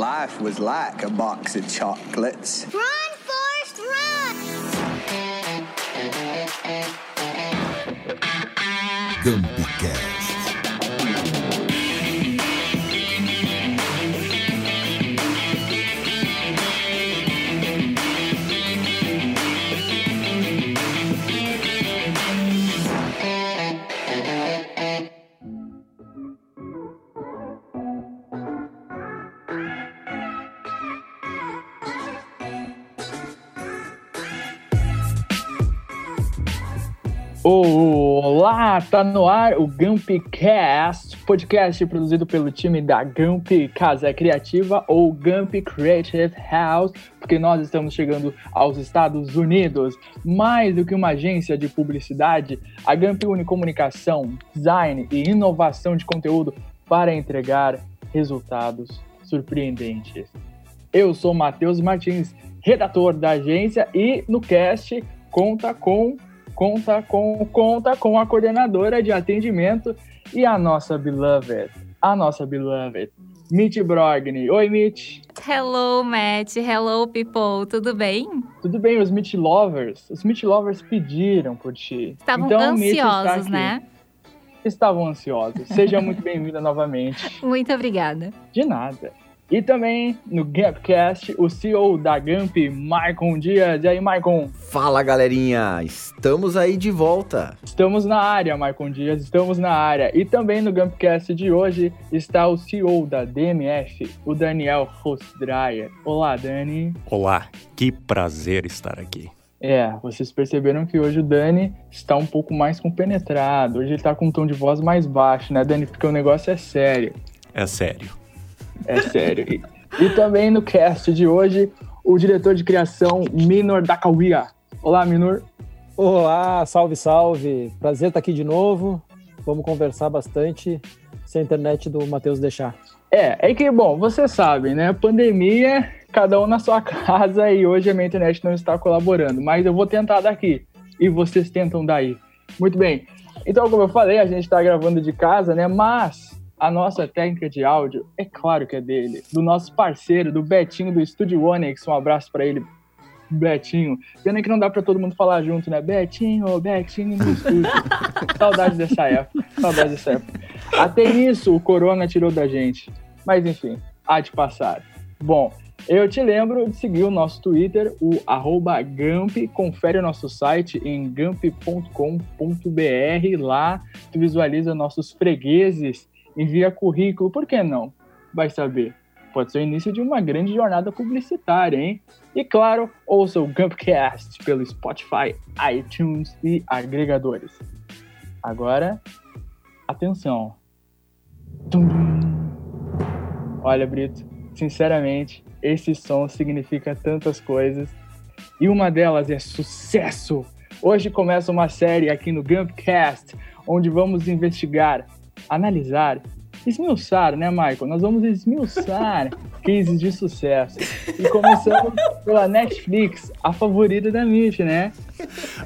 life was like a box of chocolates. Run, Forrest, run! Campcast. Olá, tá no ar o Gumpcast, podcast produzido pelo time da Gump Casa Criativa ou Gump Creative House, porque nós estamos chegando aos Estados Unidos. Mais do que uma agência de publicidade, a Gump une comunicação, design e inovação de conteúdo para entregar resultados surpreendentes. Eu sou Matheus Martins, redator da agência e no cast conta com conta com conta com a coordenadora de atendimento e a nossa beloved, a nossa beloved, Mitch Brogni. Oi, Mitch. Hello, Matt. Hello, people. Tudo bem? Tudo bem, os Mitch Lovers? Os Mitch Lovers pediram por ti. Estavam Então, ansiosos, né? Estavam ansiosos. Seja muito bem-vinda novamente. Muito obrigada. De nada. E também no Gapcast, o CEO da Gamp, Maicon Dias. E aí, Maicon? Fala galerinha, estamos aí de volta. Estamos na área, Maicon Dias, estamos na área. E também no Gumpcast de hoje está o CEO da DMF, o Daniel Rostdreyer. Olá, Dani. Olá, que prazer estar aqui. É, vocês perceberam que hoje o Dani está um pouco mais compenetrado. Hoje ele está com um tom de voz mais baixo, né, Dani? Porque o negócio é sério. É sério. É sério. E, e também no cast de hoje, o diretor de criação, Minor Dakawia. Olá, Minor. Olá, salve, salve. Prazer estar aqui de novo. Vamos conversar bastante se a internet do Matheus deixar. É, é que, bom, vocês sabem, né? Pandemia, cada um na sua casa e hoje a minha internet não está colaborando, mas eu vou tentar daqui e vocês tentam daí. Muito bem. Então, como eu falei, a gente está gravando de casa, né? Mas a nossa técnica de áudio, é claro que é dele, do nosso parceiro, do Betinho do Studio Onyx. Um abraço para ele, Betinho. Pena que não dá para todo mundo falar junto, né? Betinho, Betinho no estúdio. Saudade dessa época. Saudade dessa época. Até isso o Corona tirou da gente. Mas enfim, há de passar. Bom, eu te lembro de seguir o nosso Twitter, o arroba Gamp. Confere o nosso site em gamp.com.br. Lá tu visualiza nossos fregueses, envia currículo. Por que não? Vai saber. Pode ser o início de uma grande jornada publicitária, hein? E claro, ouça o Gumpcast pelo Spotify, iTunes e agregadores. Agora, atenção. Olha, Brito, sinceramente, esse som significa tantas coisas e uma delas é sucesso. Hoje começa uma série aqui no Gumpcast, onde vamos investigar, analisar, esmiuçar, né, Michael? Nós vamos esmiuçar cases de sucesso. E começamos pela Netflix, a favorita da Mitch, né?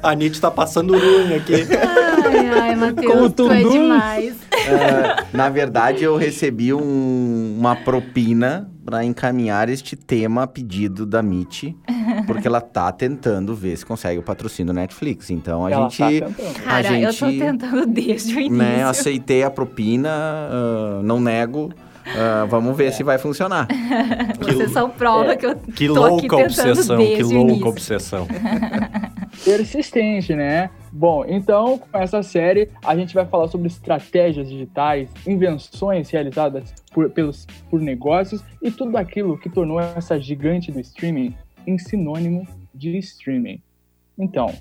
A Nietzsche tá passando ruim aqui. Ai, ai, Como Matheus, tu é demais. É, na verdade, eu recebi um- uma propina para encaminhar este tema a pedido da Mitch, porque ela tá tentando ver se consegue o patrocínio do Netflix. Então a Ela gente, tá tentando. Cara, eu tô gente, tentando desde o início. né, aceitei a propina, ah, não nego. ah, vamos ver se vai funcionar. Vocês são prova É. que eu Que tô aqui louca tentando obsessão, desde que louca início. obsessão. persistente, né? Bom, então, com essa série, a gente vai falar sobre estratégias digitais, invenções realizadas por, pelos, por negócios e tudo aquilo que tornou essa gigante do streaming em sinônimo de streaming. Então,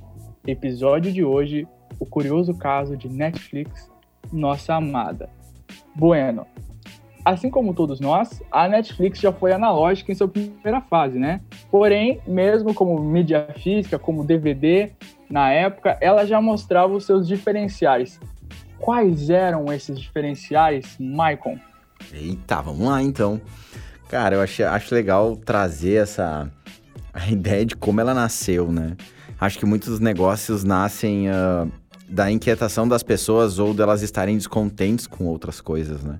episódio de hoje, o curioso caso de Netflix, nossa amada. Bueno, assim como todos nós, a Netflix já foi analógica em sua primeira fase, né? Porém, mesmo como mídia física, como DVD, na época, ela já mostrava os seus diferenciais. Quais eram esses diferenciais, Maicon? Eita, vamos lá então. Cara, eu acho, acho legal trazer essa a ideia de como ela nasceu, né? Acho que muitos negócios nascem ah, da inquietação das pessoas ou delas estarem descontentes com outras coisas, né?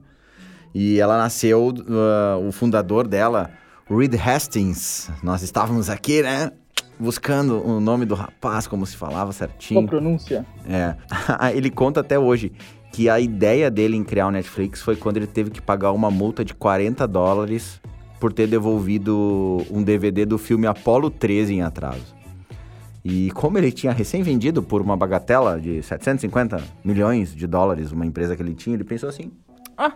E ela nasceu, uh, o fundador dela, Reed Hastings. Nós estávamos aqui, né? Buscando o nome do rapaz, como se falava certinho. Qual pronúncia? É. ele conta até hoje que a ideia dele em criar o Netflix foi quando ele teve que pagar uma multa de 40 dólares por ter devolvido um DVD do filme Apollo 13 em atraso. E como ele tinha recém vendido por uma bagatela de 750 milhões de dólares, uma empresa que ele tinha, ele pensou assim: ah,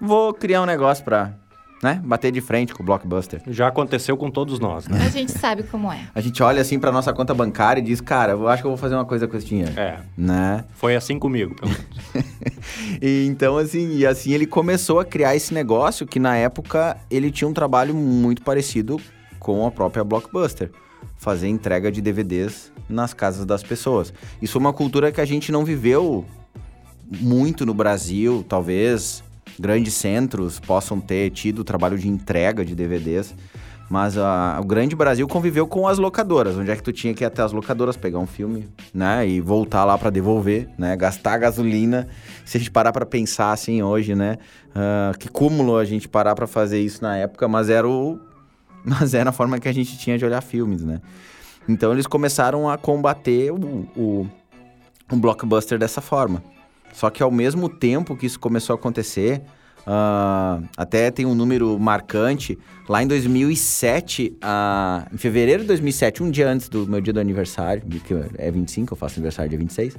vou criar um negócio pra né, bater de frente com o Blockbuster. Já aconteceu com todos nós, né? A gente sabe como é. A gente olha assim pra nossa conta bancária e diz: cara, eu acho que eu vou fazer uma coisa com esse dinheiro. É. Né? Foi assim comigo, pelo menos. e então, assim, e assim ele começou a criar esse negócio que na época ele tinha um trabalho muito parecido com a própria Blockbuster. Fazer entrega de DVDs nas casas das pessoas. Isso é uma cultura que a gente não viveu muito no Brasil, talvez grandes centros possam ter tido o trabalho de entrega de DVDs. Mas uh, o grande Brasil conviveu com as locadoras, onde é que tu tinha que ir até as locadoras pegar um filme, né, e voltar lá para devolver, né, gastar gasolina. Se a gente parar para pensar assim hoje, né, uh, que cúmulo a gente parar para fazer isso na época, mas era o, mas era a forma que a gente tinha de olhar filmes, né. Então eles começaram a combater o, o, o blockbuster dessa forma. Só que ao mesmo tempo que isso começou a acontecer, Uh, até tem um número marcante. Lá em 2007, uh, em fevereiro de 2007, um dia antes do meu dia do aniversário, que é 25, eu faço aniversário dia 26,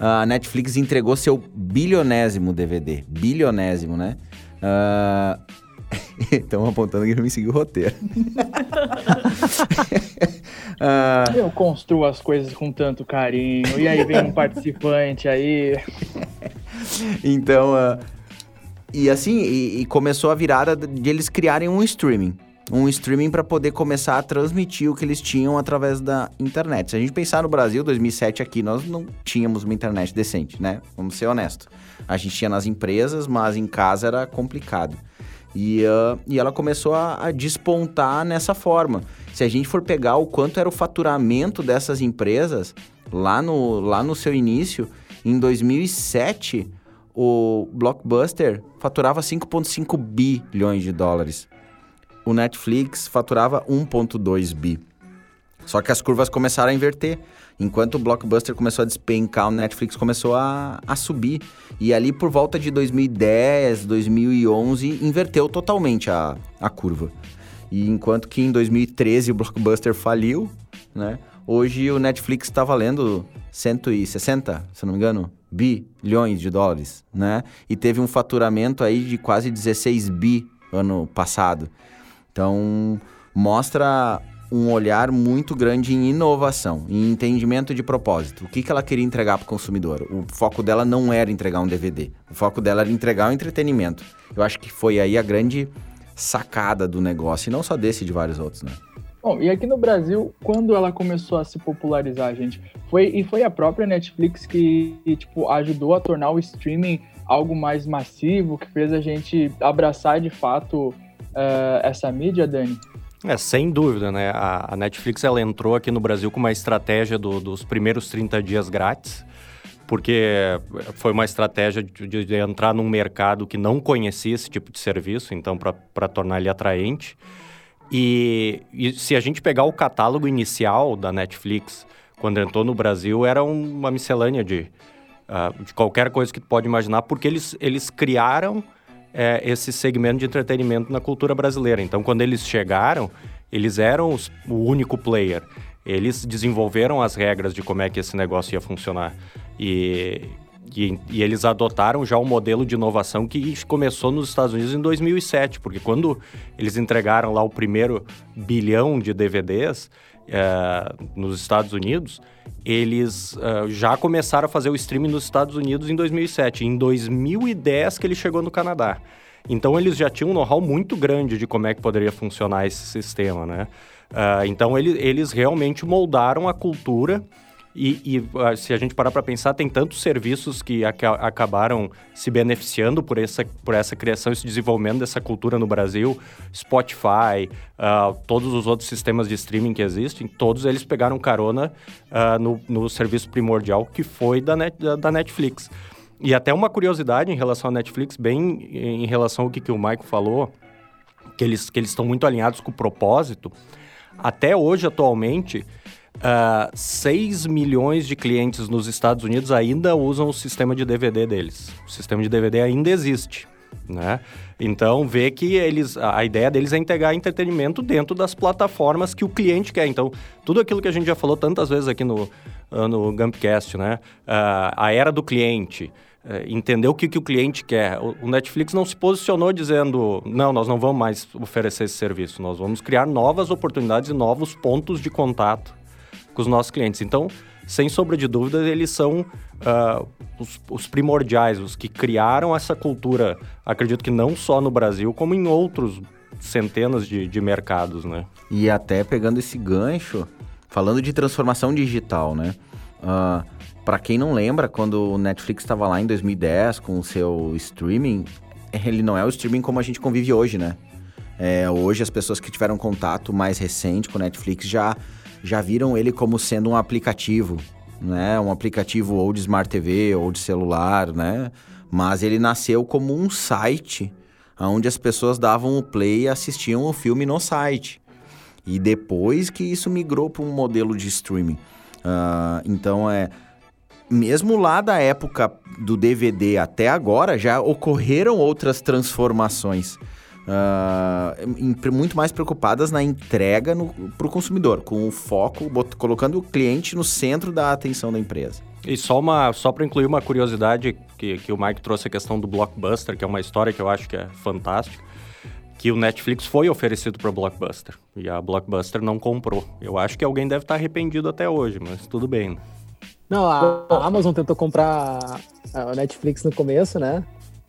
a Netflix entregou seu bilionésimo DVD. Bilionésimo, né? Estão apontando que eu me segui o roteiro. uh... Eu construo as coisas com tanto carinho. E aí vem um participante aí. então, uh, e assim, e, e, começou a virada de eles criarem um streaming. Um streaming para poder começar a transmitir o que eles tinham através da internet. Se a gente pensar no Brasil, 2007 aqui, nós não tínhamos uma internet decente, né? Vamos ser honestos. A gente tinha nas empresas, mas em casa era complicado. E, uh, e ela começou a, a, despontar nessa forma. Se a gente for pegar o quanto era o faturamento dessas empresas lá no, lá no seu início, em 2007 o Blockbuster faturava 5,5 bilhões de dólares. O Netflix faturava 1,2 bi. Só que as curvas começaram a inverter. Enquanto o Blockbuster começou a despencar, o Netflix começou a, a subir. E ali por volta de 2010, 2011, inverteu totalmente a, a curva. E enquanto que em 2013 o Blockbuster faliu, né? Hoje o Netflix está valendo 160, se não me engano, bilhões de dólares, né? E teve um faturamento aí de quase 16 bi ano passado. Então, mostra um olhar muito grande em inovação, em entendimento de propósito. O que, que ela queria entregar para o consumidor? O foco dela não era entregar um DVD. O foco dela era entregar um entretenimento. Eu acho que foi aí a grande sacada do negócio, e não só desse, de vários outros, né? Bom, e aqui no Brasil, quando ela começou a se popularizar, gente, foi e foi a própria Netflix que, tipo, ajudou a tornar o streaming algo mais massivo, que fez a gente abraçar de fato uh, essa mídia, Dani? É, sem dúvida, né? A, a, Netflix ela entrou aqui no Brasil com uma estratégia do, dos primeiros 30 dias grátis, porque foi uma estratégia de, de, entrar num mercado que não conhecia esse tipo de serviço, então, para tornar ele atraente. E, e, se a gente pegar o catálogo inicial da Netflix, quando entrou no Brasil, era uma miscelânea de, uh, de qualquer coisa que tu pode imaginar, porque eles, eles criaram é, esse segmento de entretenimento na cultura brasileira. Então, quando eles chegaram, eles eram os, o único player. Eles desenvolveram as regras de como é que esse negócio ia funcionar. E, e, e, eles adotaram já um modelo de inovação que começou nos Estados Unidos em 2007, porque quando eles entregaram lá o primeiro bilhão de DVDs é, nos Estados Unidos, eles uh, já começaram a fazer o streaming nos Estados Unidos em 2007. Em 2010 que ele chegou no Canadá. Então eles já tinham um know-how muito grande de como é que poderia funcionar esse sistema, né? Uh, então ele, eles realmente moldaram a cultura e, e ah, se a gente parar para pensar, tem tantos serviços que ac acabaram se beneficiando por essa, por essa criação, esse desenvolvimento dessa cultura no Brasil. Spotify, uh, todos os outros sistemas de streaming que existem, todos eles pegaram carona uh, no, no serviço primordial que foi da, net, da, da Netflix. E até uma curiosidade em relação à Netflix, bem em relação ao que, que o Maico falou, que eles que eles estão muito alinhados com o propósito. Até hoje, atualmente, uh, 6 milhões de clientes nos Estados Unidos ainda usam o sistema de DVD deles. O sistema de DVD ainda existe, né? Então, vê que eles, a ideia deles é integrar entretenimento dentro das plataformas que o cliente quer. Então, tudo aquilo que a gente já falou tantas vezes aqui no, no Gumpcast, né? Uh, a era do cliente, uh, entender o que, que o cliente quer. O, Netflix não se posicionou dizendo, não, nós não vamos mais oferecer esse serviço, nós vamos criar novas oportunidades e novos pontos de contato com os nossos clientes. Então, sem sombra de dúvida, eles são uh, os, os, primordiais, os que criaram essa cultura, acredito que não só no Brasil, como em outros centenas de, de mercados, né? E até pegando esse gancho, falando de transformação digital, né? Uh, ah, para quem não lembra, quando o Netflix estava lá em 2010 com o seu streaming, ele não é o streaming como a gente convive hoje, né? É, hoje as pessoas que tiveram contato mais recente com o Netflix já já viram ele como sendo um aplicativo, né? Um aplicativo ou de Smart TV ou de celular, né? Mas ele nasceu como um site onde as pessoas davam o play e assistiam o filme no site. E depois que isso migrou para um modelo de streaming. Uh, então é mesmo lá da época do DVD até agora, já ocorreram outras transformações uh, muito mais preocupadas na entrega para o consumidor, com o foco, bot, colocando o cliente no centro da atenção da empresa. E só, uma, só para incluir uma curiosidade que, que o Mike trouxe a questão do Blockbuster, que é uma história que eu acho que é fantástica, que o Netflix foi oferecido para Blockbuster e a Blockbuster não comprou. Eu acho que alguém deve estar arrependido até hoje, mas tudo bem. Não, a, a Amazon tentou comprar a Netflix no começo, né?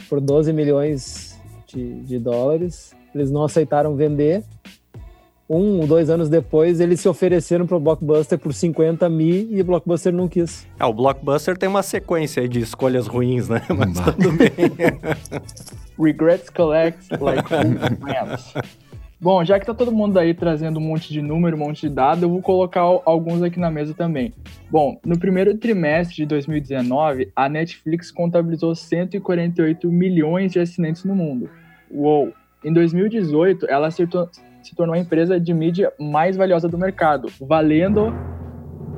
Por 12 milhões de, de dólares. Eles não aceitaram vender. Um ou dois anos depois, eles se ofereceram para o Blockbuster por 50 mil e o Blockbuster não quis. É, o Blockbuster tem uma sequência de escolhas ruins, né? Mas tudo bem. Regrets collect like friends. Bom, já que tá todo mundo aí trazendo um monte de número, um monte de dado, eu vou colocar alguns aqui na mesa também. Bom, no primeiro trimestre de 2019, a Netflix contabilizou 148 milhões de assinantes no mundo. Uou! Em 2018, ela se, se tornou a empresa de mídia mais valiosa do mercado, valendo,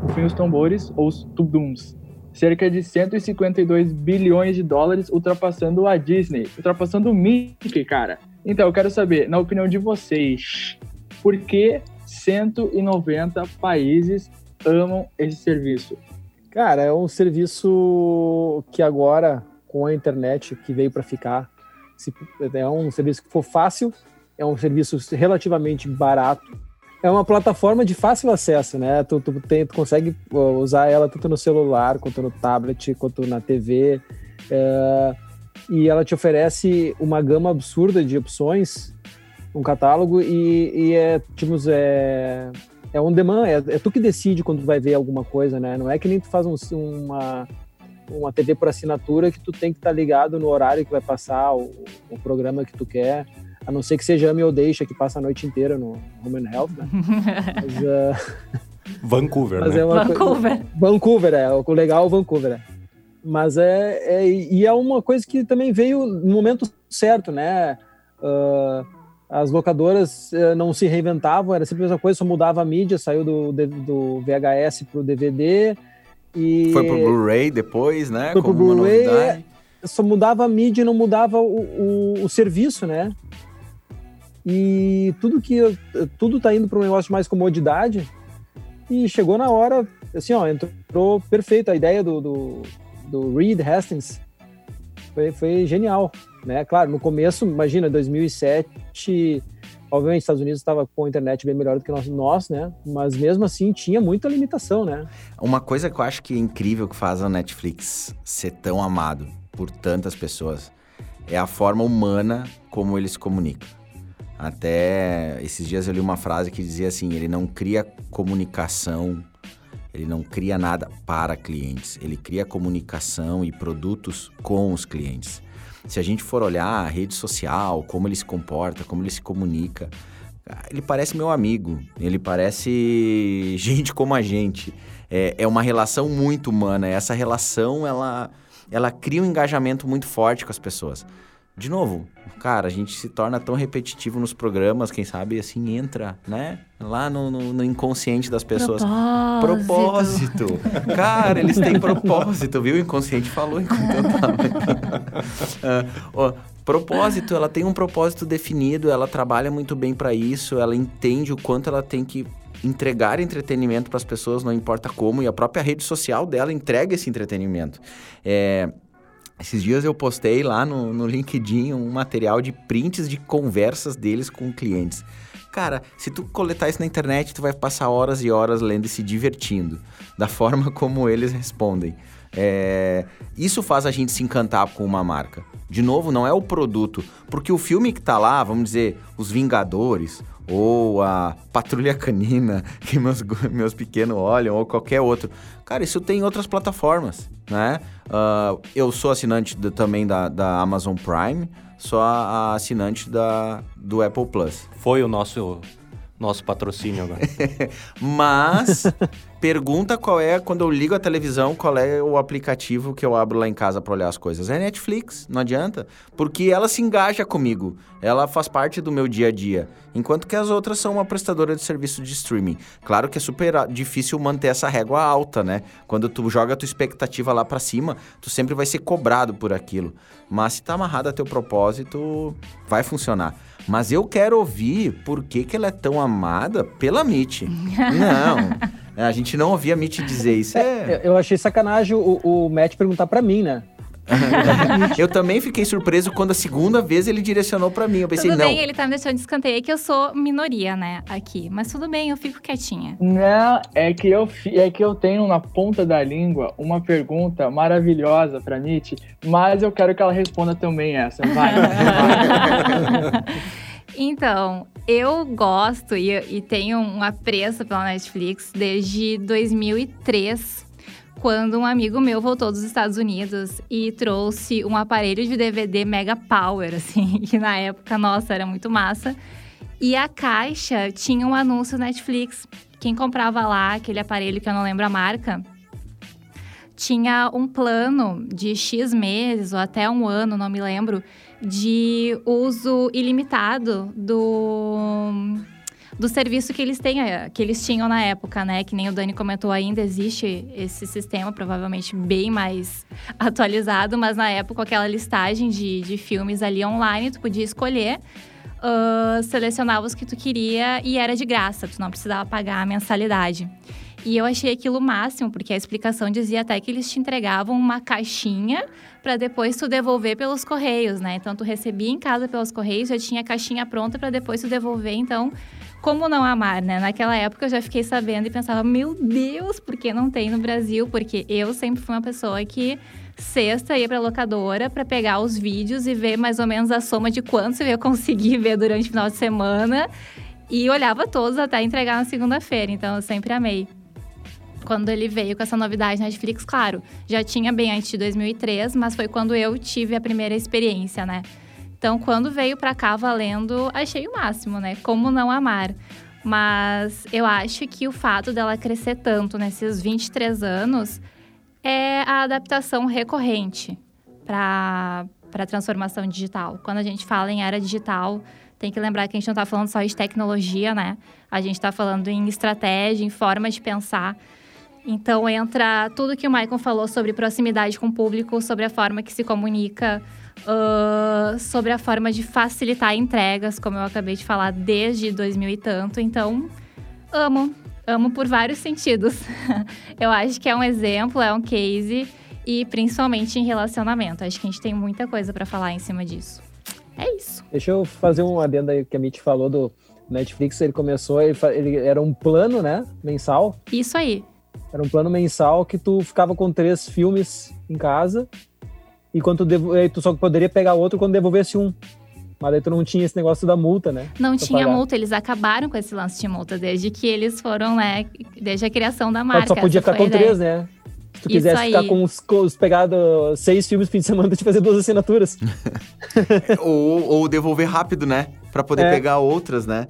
enfim, os tambores ou os tubums, cerca de 152 bilhões de dólares, ultrapassando a Disney, ultrapassando o Mickey, cara. Então, eu quero saber, na opinião de vocês, por que 190 países amam esse serviço? Cara, é um serviço que agora, com a internet que veio para ficar, é um serviço que for fácil, é um serviço relativamente barato, é uma plataforma de fácil acesso, né? Tu, tu, tem, tu consegue usar ela tanto no celular, quanto no tablet, quanto na TV. É, e ela te oferece uma gama absurda de opções, um catálogo, e, e é, tipo, é, é on demand, é, é, tu que decide quando vai ver alguma coisa, né? Não é que nem tu faz um, uma, uma TV por assinatura que tu tem que estar tá ligado no horário que vai passar o, o, programa que tu quer, a não ser que seja Ame ou Deixa, que passa a noite inteira no Home and Health, né? Mas, uh... Vancouver, Mas né? É Vancouver. Vancouver, é. O legal é Vancouver, é. Mas é, é, E é uma coisa que também veio no momento certo, né? Uh, as locadoras uh, não se reinventavam, era sempre a mesma coisa, só mudava a mídia, saiu do, do VHS para o DVD. E... Foi pro Blu-ray depois, né? Foi pro Blu-ray. Só mudava a mídia e não mudava o, o, o, serviço, né? E tudo que tudo tá indo para um negócio de mais comodidade. E chegou na hora, assim, ó, entrou perfeito a ideia do, do do Reed Hastings foi, foi genial, né? Claro, no começo, imagina, 2007, obviamente, os Estados Unidos estava com a internet bem melhor do que nós, nós, né? Mas mesmo assim tinha muita limitação, né? Uma coisa que eu acho que é incrível que faz a Netflix ser tão amado por tantas pessoas é a forma humana como ele se comunica. Até esses dias eu li uma frase que dizia assim: ele não cria comunicação ele não cria nada para clientes, ele cria comunicação e produtos com os clientes. Se a gente for olhar a rede social, como ele se comporta, como ele se comunica, ele parece meu amigo, ele parece gente como a gente. É, é uma relação muito humana. Essa relação, ela, ela cria um engajamento muito forte com as pessoas. De novo, cara, a gente se torna tão repetitivo nos programas, quem sabe assim entra, né? Lá no, no, no inconsciente das pessoas. Propósito. Propósito. Cara, eles têm propósito, viu? O inconsciente falou enquanto eu tava aqui. Ah, propósito, ela tem um propósito definido, ela trabalha muito bem para isso, ela entende o quanto ela tem que entregar entretenimento para as pessoas, não importa como, e a própria rede social dela entrega esse entretenimento. É, esses dias eu postei lá no, no LinkedIn um material de prints de conversas deles com clientes. Cara, se tu coletar isso na internet, tu vai passar horas e horas lendo e se divertindo, da forma como eles respondem. É, isso faz a gente se encantar com uma marca. De novo, não é o produto, porque o filme que tá lá, vamos dizer, Os Vingadores, ou a Patrulha Canina, que meus, meus pequenos olham, ou qualquer outro. Cara, isso tem em outras plataformas, né? Uh, eu sou assinante também da, da Amazon Prime, sou a, a assinante da, do Apple Plus. Foi o nosso, nosso patrocínio agora. Mas pergunta qual é, quando eu ligo a televisão, qual é o aplicativo que eu abro lá em casa para olhar as coisas. É Netflix, não adianta. Porque ela se engaja comigo. Ela faz parte do meu dia a dia. Enquanto que as outras são uma prestadora de serviço de streaming. Claro que é super difícil manter essa régua alta, né? Quando tu joga a tua expectativa lá para cima, tu sempre vai ser cobrado por aquilo. Mas se tá amarrado a teu propósito, vai funcionar. Mas eu quero ouvir por que, que ela é tão amada pela Mitch. Não, a gente não ouvia a Mitch dizer isso. É... Eu eu achei sacanagem o, o Matt perguntar pra mim, né? Eu também fiquei surpreso quando a segunda vez ele direcionou pra mim. Eu pensei, tudo não. bem, ele tá me deixando de escanteio que eu sou minoria, né, aqui. Mas tudo bem, eu fico quietinha. Não, é que eu é que eu tenho na ponta da língua uma pergunta maravilhosa pra Nietzsche, mas eu quero que ela responda também essa. Vai. vai. Então, eu gosto e, e tenho um apreço pela Netflix desde 2003, quando um amigo meu voltou dos Estados Unidos e trouxe um aparelho de DVD Mega Power, assim, que na época, nossa, era muito massa. E a caixa tinha um anúncio Netflix. Quem comprava lá aquele aparelho que eu não lembro a marca, tinha um plano de X meses ou até um ano, não me lembro, de uso ilimitado do do serviço que eles têm, eh, que eles tinham na época, né? Que nem o Dani comentou, ainda existe esse sistema, provavelmente bem mais atualizado, mas na época aquela listagem de, de filmes ali online, tu podia escolher, ah, selecionava os que tu queria e era de graça, tu não precisava pagar a mensalidade. E eu achei aquilo o máximo, porque a explicação dizia até que eles te entregavam uma caixinha para depois tu devolver pelos correios, né? Então tu recebia em casa pelos correios, já tinha a caixinha pronta para depois tu devolver. Então, como não amar, né? Naquela época eu já fiquei sabendo e pensava, meu Deus, por que não tem no Brasil? Porque eu sempre fui uma pessoa que sexta ia pra locadora para pegar os vídeos e ver mais ou menos a soma de quantos eu ia conseguir ver durante o final de semana. E olhava todos até entregar na segunda-feira, então eu sempre amei quando ele veio com essa novidade na Netflix, claro, já tinha bem antes de 2003, mas foi quando eu tive a primeira experiência, né? Então, quando veio pra cá valendo, achei o máximo, né? Como não amar. Mas eu acho que o fato dela crescer tanto nesses 23 anos é a adaptação recorrente para a transformação digital. Quando a gente fala em era digital, tem que lembrar que a gente não está falando só de tecnologia, né? A gente está falando em estratégia, em forma de pensar. Então entra tudo que o Michael falou sobre proximidade com o público, sobre a forma que se comunica, ah, sobre a forma de facilitar entregas, como eu acabei de falar desde 2000 e tanto. Então, amo, amo por vários sentidos. eu acho que é um exemplo, é um case e principalmente em relacionamento. Acho que a gente tem muita coisa para falar em cima disso. É isso. Deixa eu fazer um adendo aí que a Mitch falou do Netflix. Ele começou, ele, ele era um plano, né? Mensal. Isso aí. Era um plano mensal que tu ficava com três filmes em casa. E quando tu, devo, aí tu só poderia pegar outro quando devolvesse um. Mas aí tu não tinha esse negócio da multa, né? Não Pra tinha pagar. multa, eles acabaram com esse lance de multa desde que eles foram, né? Desde a criação da marca. tu só podia ficar com ideia. três, né? Se tu Isso quisesse ficar com os, com os pegado seis filmes no fim de semana, tu tinha que fazer duas assinaturas. ou, ou devolver rápido, né? Pra poder É. pegar outras, né?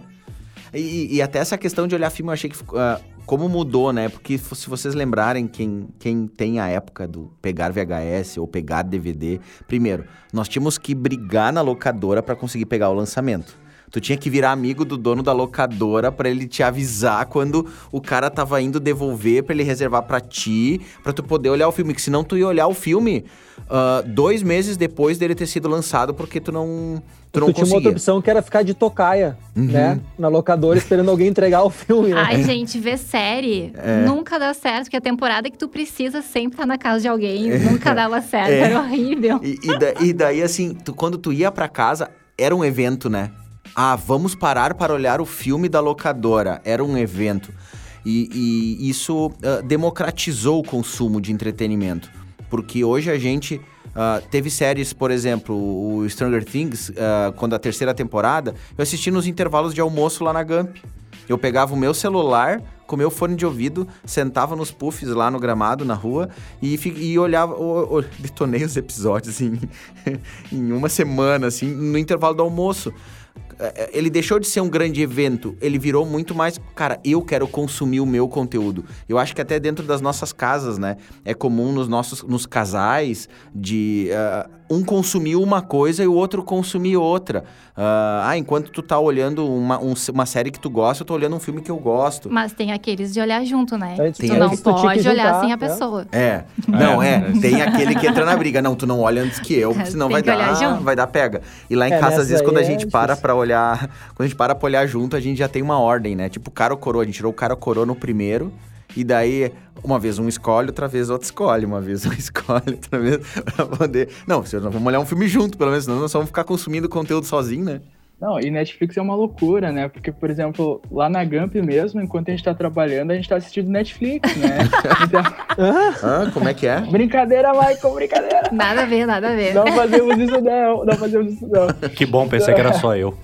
E, e até essa questão de olhar filme, eu achei que ficou, ah, como mudou, né? Porque se vocês lembrarem, quem, quem tem a época do pegar VHS ou pegar DVD, primeiro, nós tínhamos que brigar na locadora para conseguir pegar o lançamento. Tu tinha que virar amigo do dono da locadora para ele te avisar quando o cara tava indo devolver para ele reservar para ti, para tu poder olhar o filme. Que senão tu ia olhar o filme uh, dois meses depois dele ter sido lançado porque tu não tu não tu tinha uma outra opção que era ficar de tocaia, uhum. né? Na locadora esperando alguém entregar o filme. Né? Ai, gente, ver série é. nunca dá certo, porque a temporada que tu precisa sempre tá na casa de alguém. É. Nunca dava certo, é. era horrível. E, e, da, e daí, assim, tu, quando tu ia para casa, era um evento, né? Ah, vamos parar para olhar o filme da locadora. Era um evento. E, e isso uh, democratizou o consumo de entretenimento. Porque hoje a gente uh, teve séries, por exemplo, o Stranger Things, uh, quando a terceira temporada, eu assisti nos intervalos de almoço lá na Gump. Eu pegava o meu celular, com o meu fone de ouvido, sentava nos puffs lá no gramado, na rua, e, e olhava, o, detonei os episódios em, em uma semana, assim, no intervalo do almoço. É, é, ele deixou de ser um grande evento, ele virou muito mais, cara, eu quero consumir o meu conteúdo. Eu acho que até dentro das nossas casas, né, é comum nos nossos nos casais de uh, um consumir uma coisa e o outro consumir outra. Uh, ah, enquanto tu tá olhando uma, um, uma série que tu gosta, eu tô olhando um filme que eu gosto. Mas tem aqueles de olhar junto, né? É, tu não pode olhar sem a pessoa. É. Não, é. é. Tem aquele que entra na briga. Não, tu não olha antes que eu, senão vai dar, vai dar pega. E lá em é, casa, às vezes, quando a gente para pra olhar olhar. Quando a gente para pra olhar junto, a gente já tem uma ordem, né? Tipo, cara ou coroa. A gente tirou o cara ou coroa no primeiro. E daí, uma vez um escolhe, outra vez outro escolhe. Uma vez um escolhe, outra vez pra poder. Não, nós vamos olhar um filme junto, pelo menos, senão nós vamos ficar consumindo conteúdo sozinho, né? Não, e Netflix é uma loucura, né? Porque, por exemplo, lá na Gump mesmo, enquanto a gente tá trabalhando, a gente tá assistindo Netflix, né? Então... ah, como é que é? Brincadeira, Michael, brincadeira. Nada a ver, nada a ver. Não fazemos isso não, não fazemos isso não. Que bom, pensei que era só eu.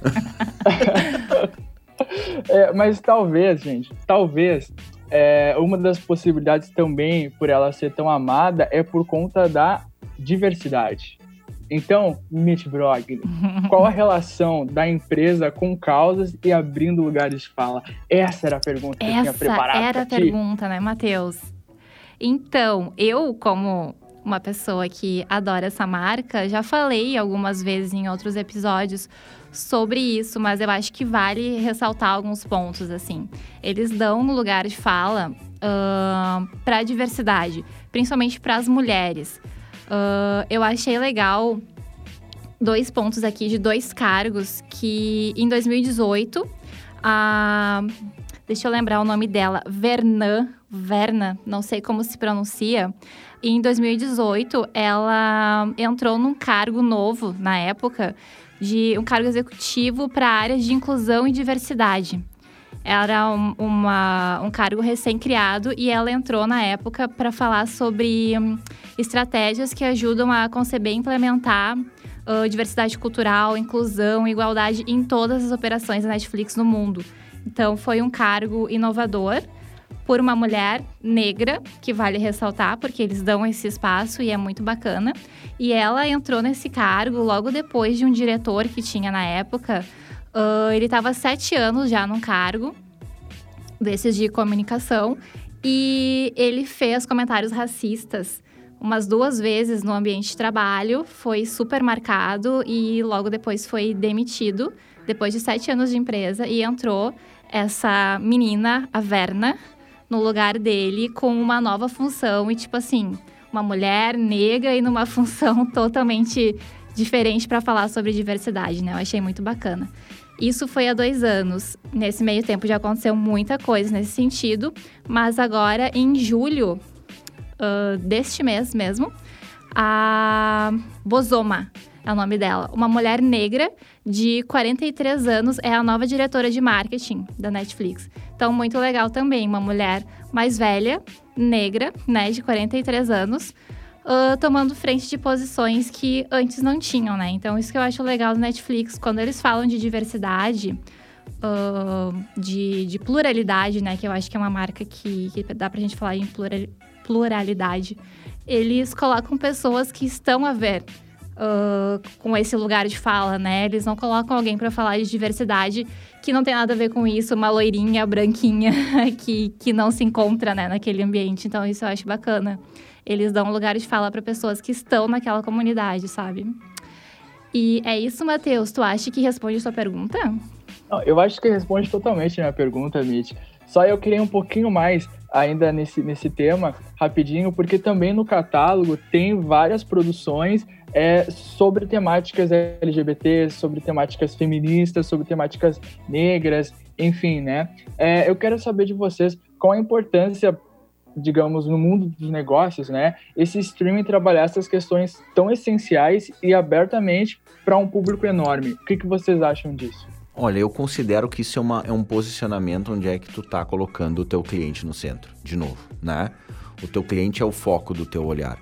é, mas talvez, gente, talvez é, uma das possibilidades também por ela ser tão amada é por conta da diversidade. Então, Mitch Broglie, qual a relação da empresa com causas e abrindo lugares de fala? Essa era a pergunta que Essa eu tinha preparado. Essa era a pergunta, né, Matheus? Então, eu, como uma pessoa que adora essa marca, já falei algumas vezes em outros episódios sobre isso, mas eu acho que vale ressaltar alguns pontos, assim. Eles dão um lugar de fala uh, para a diversidade, principalmente para as mulheres. Uh, eu achei legal dois pontos aqui de dois cargos que em 2018 a deixa eu lembrar o nome dela, Vernan, Verna, não sei como se pronuncia. E em 2018 ela entrou num cargo novo na época de um cargo executivo para áreas de inclusão e diversidade. Era um, uma, um cargo recém-criado e ela entrou na época para falar sobre um, estratégias que ajudam a conceber e implementar uh, diversidade cultural, inclusão e igualdade em todas as operações da Netflix no mundo. Então, foi um cargo inovador por uma mulher negra, que vale ressaltar, porque eles dão esse espaço e é muito bacana. E ela entrou nesse cargo logo depois de um diretor que tinha na época Uh, ele estava sete anos já no cargo desses de comunicação e ele fez comentários racistas umas duas vezes no ambiente de trabalho, foi super marcado e logo depois foi demitido, depois de sete anos de empresa, e entrou essa menina, a Verna, no lugar dele com uma nova função e tipo assim, uma mulher negra e numa função totalmente diferente para falar sobre diversidade, né? Eu achei muito bacana. Isso foi há dois anos. Nesse meio tempo já aconteceu muita coisa nesse sentido, mas agora, em julho uh, deste mês mesmo, a Bozoma é o nome dela, uma mulher negra de 43 anos, é a nova diretora de marketing da Netflix. Então, muito legal também, uma mulher mais velha, negra, né, de 43 anos, uh, tomando frente de posições que antes não tinham, né? Então, isso que eu acho legal do Netflix, quando eles falam de diversidade, uh, de, de, pluralidade, né? Que eu acho que é uma marca que, que dá pra gente falar em plural, pluralidade. Eles colocam pessoas que estão a ver uh, com esse lugar de fala, né? Eles não colocam alguém para falar de diversidade que não tem nada a ver com isso, uma loirinha branquinha que, que não se encontra né, naquele ambiente. Então, isso eu acho bacana. Eles dão lugar de fala para pessoas que estão naquela comunidade, sabe? E é isso, Matheus. Tu acha que responde a sua pergunta? Não, eu acho que responde totalmente a minha pergunta, Mitch. Só eu queria um pouquinho mais ainda nesse, nesse tema, rapidinho, porque também no catálogo tem várias produções é, sobre temáticas LGBT, sobre temáticas feministas, sobre temáticas negras, enfim, né? É, eu quero saber de vocês qual a importância, digamos, no mundo dos negócios, né? Esse streaming trabalhar essas questões tão essenciais e abertamente para um público enorme. O que, que vocês acham disso? Olha, eu considero que isso é, uma, é um posicionamento onde é que tu tá colocando o teu cliente no centro, de novo, né? O teu cliente é o foco do teu olhar.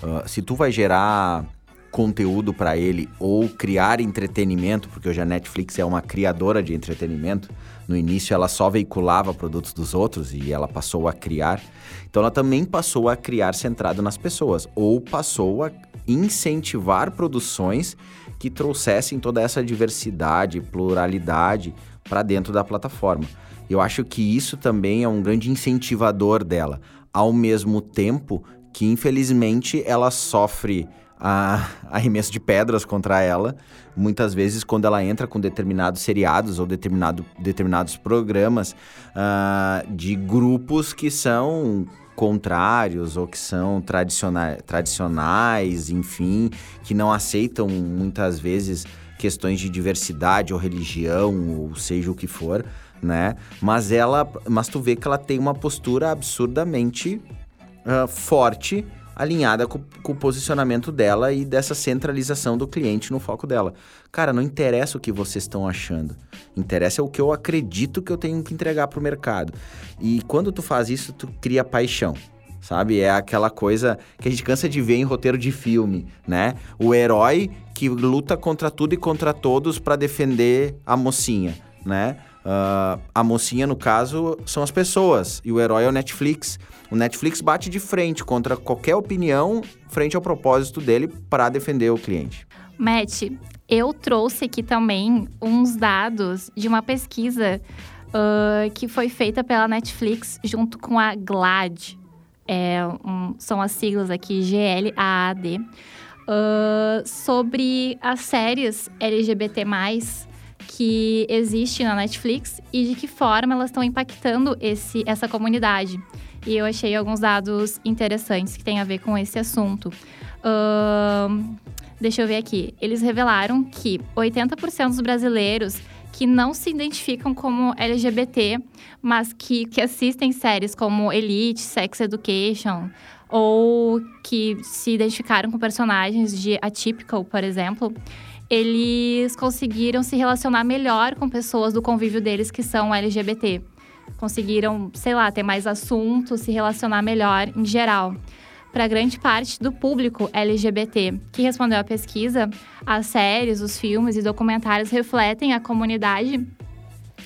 Uh, se tu vai gerar conteúdo para ele ou criar entretenimento, porque hoje a Netflix é uma criadora de entretenimento. No início ela só veiculava produtos dos outros e ela passou a criar. Então ela também passou a criar centrado nas pessoas ou passou a incentivar produções que trouxessem toda essa diversidade, pluralidade para dentro da plataforma. Eu acho que isso também é um grande incentivador dela, ao mesmo tempo que infelizmente ela sofre a arremesso de pedras contra ela, muitas vezes quando ela entra com determinados seriados ou determinado, determinados programas uh, de grupos que são contrários ou que são tradicionais, tradicionais, enfim, que não aceitam muitas vezes questões de diversidade ou religião, ou seja o que for, né? Mas ela, mas tu vê que ela tem uma postura absurdamente uh, forte alinhada com, com, o posicionamento dela e dessa centralização do cliente no foco dela. Cara, não interessa o que vocês estão achando. Interessa o que eu acredito que eu tenho que entregar para o mercado. E quando tu faz isso, tu cria paixão. Sabe? É aquela coisa que a gente cansa de ver em roteiro de filme, né? O herói que luta contra tudo e contra todos para defender a mocinha, né? Uh, a mocinha, no caso, são as pessoas e o herói é o Netflix. O Netflix bate de frente contra qualquer opinião frente ao propósito dele para defender o cliente. Matt, eu trouxe aqui também uns dados de uma pesquisa uh, que foi feita pela Netflix junto com a GLAD. É, um, são as siglas aqui, G-L-A-A-D. Uh, sobre as séries LGBT+, que existe na Netflix e de que forma elas estão impactando esse, essa comunidade. E eu achei alguns dados interessantes que têm a ver com esse assunto. Deixa eu ver aqui. Eles revelaram que 80% dos brasileiros que não se identificam como LGBT, mas que, que assistem séries como Elite, Sex Education, ou que se identificaram com personagens de Atypical, por exemplo, eles conseguiram se relacionar melhor com pessoas do convívio deles que são LGBT. Conseguiram, sei lá, ter mais assuntos, se relacionar melhor em geral. Para grande parte do público LGBT que respondeu à pesquisa, as séries, os filmes e documentários refletem a comunidade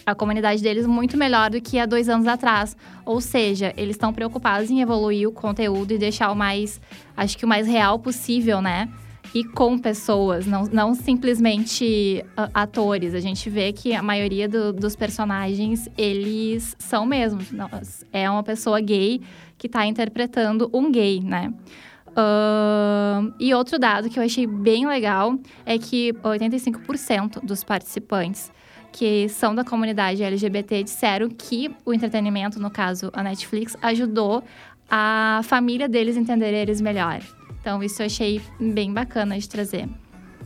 a comunidade deles muito melhor do que há dois anos atrás. Ou seja, eles estão preocupados em evoluir o conteúdo e deixar o mais, acho que o mais real possível, né? E com pessoas, não, não simplesmente uh, atores. A gente vê que a maioria do, dos personagens, eles são mesmo. É uma pessoa gay que está interpretando um gay, né? Uh, e outro dado que eu achei bem legal é que 85% dos participantes que são da comunidade LGBT disseram que o entretenimento, no caso a Netflix, ajudou a família deles entender eles melhor. Então, isso eu achei bem bacana de trazer.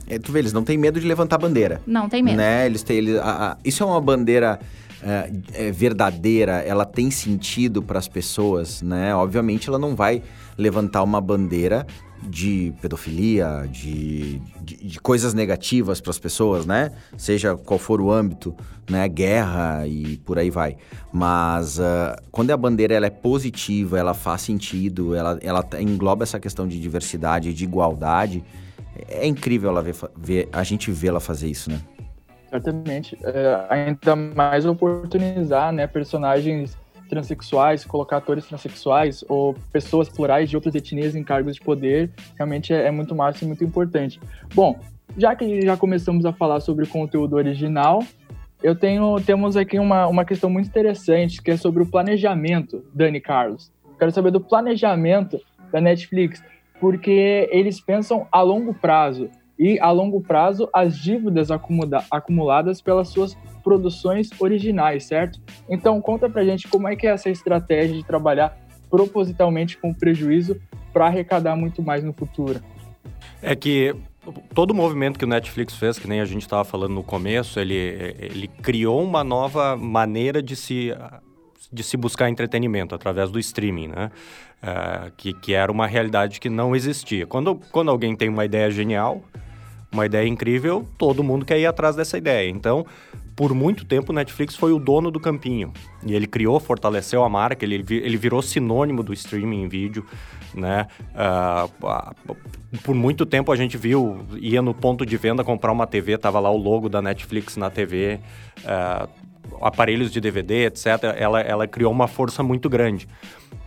É, tu vê, eles não têm medo de levantar bandeira. Não tem medo. Né? Eles têm, eles, a, a, isso é uma bandeira é, é verdadeira, ela tem sentido para as pessoas, né? Obviamente, ela não vai levantar uma bandeira de pedofilia, de, de, de coisas negativas para as pessoas, né? Seja qual for o âmbito, né? Guerra e por aí vai. Mas uh, quando a bandeira ela é positiva, ela faz sentido, ela, ela engloba essa questão de diversidade, de igualdade, é incrível ela ver, ver a gente vê-la fazer isso, né? Certamente. É, ainda mais oportunizar, né, personagens transexuais, colocar atores transexuais ou pessoas plurais de outras etnias em cargos de poder, realmente é, é muito massa e muito importante. Bom, já que já começamos a falar sobre o conteúdo original, eu tenho, temos aqui uma, uma questão muito interessante, que é sobre o planejamento, Dani Carlos. Quero saber do planejamento da Netflix, porque eles pensam a longo prazo. E a longo prazo, as dívidas acumula acumuladas pelas suas produções originais, certo? Então, conta pra gente como é que é essa estratégia de trabalhar propositalmente com prejuízo para arrecadar muito mais no futuro. É que todo o movimento que o Netflix fez, que nem a gente estava falando no começo, ele, ele criou uma nova maneira de se, de se buscar entretenimento através do streaming, né? Uh, que, que era uma realidade que não existia. Quando, quando alguém tem uma ideia genial, uma ideia incrível, todo mundo quer ir atrás dessa ideia. Então, por muito tempo, o Netflix foi o dono do campinho. E ele criou, fortaleceu a marca, ele, ele virou sinônimo do streaming em vídeo, né? Uh, por muito tempo a gente viu, ia no ponto de venda comprar uma TV, tava lá o logo da Netflix na TV, uh, aparelhos de DVD, etc. Ela, ela criou uma força muito grande.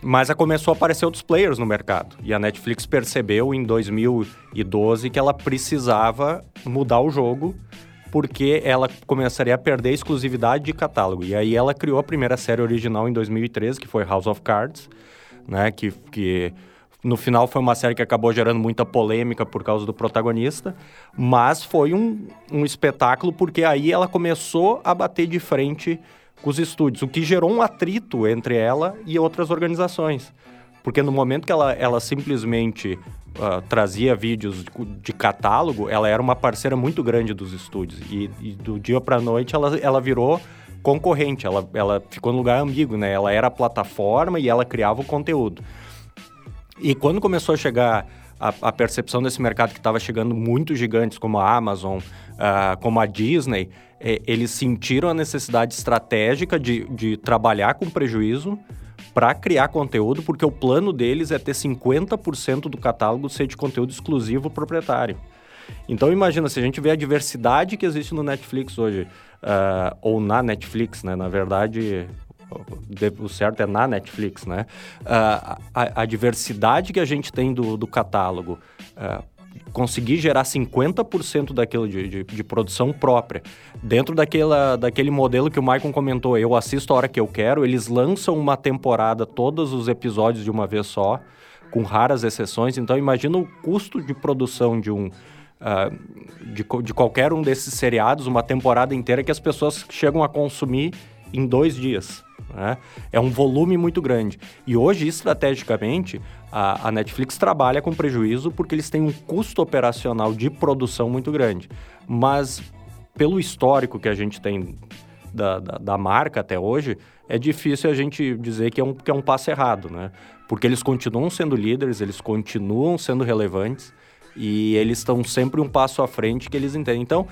Mas começou a aparecer outros players no mercado. E a Netflix percebeu em 2012 que ela precisava mudar o jogo porque ela começaria a perder a exclusividade de catálogo. E aí ela criou a primeira série original em 2013, que foi House of Cards, né? Que, que no final foi uma série que acabou gerando muita polêmica por causa do protagonista, mas foi um, um espetáculo porque aí ela começou a bater de frente com os estúdios, o que gerou um atrito entre ela e outras organizações. Porque no momento que ela, ela simplesmente uh, trazia vídeos de, catálogo, ela era uma parceira muito grande dos estúdios. E, e do dia para noite ela, ela virou concorrente, ela, ela ficou no lugar ambíguo, né? Ela era a plataforma e ela criava o conteúdo. E quando começou a chegar a, a percepção desse mercado que estava chegando muito gigantes como a Amazon, uh, como a Disney, eh, eles sentiram a necessidade estratégica de, de trabalhar com prejuízo para criar conteúdo, porque o plano deles é ter 50% do catálogo ser de conteúdo exclusivo proprietário. Então imagina, se a gente vê a diversidade que existe no Netflix hoje, uh, ou na Netflix, né? Na verdade, o certo é na Netflix, né? Uh, a, a, diversidade que a gente tem do, do catálogo, uh, conseguir gerar 50% daquilo de, de, de, produção própria. Dentro daquela, daquele modelo que o Maicon comentou, eu assisto a hora que eu quero, eles lançam uma temporada, todos os episódios de uma vez só, com raras exceções. Então, imagina o custo de produção de um. Uh, de, de qualquer um desses seriados, uma temporada inteira que as pessoas chegam a consumir em dois dias. Né? É um volume muito grande. E hoje, estrategicamente, a, a, Netflix trabalha com prejuízo porque eles têm um custo operacional de produção muito grande. Mas, pelo histórico que a gente tem da, da, da, marca até hoje, é difícil a gente dizer que é, um, que é um passo errado, né? Porque eles continuam sendo líderes, eles continuam sendo relevantes e eles estão sempre um passo à frente que eles entendem. Então,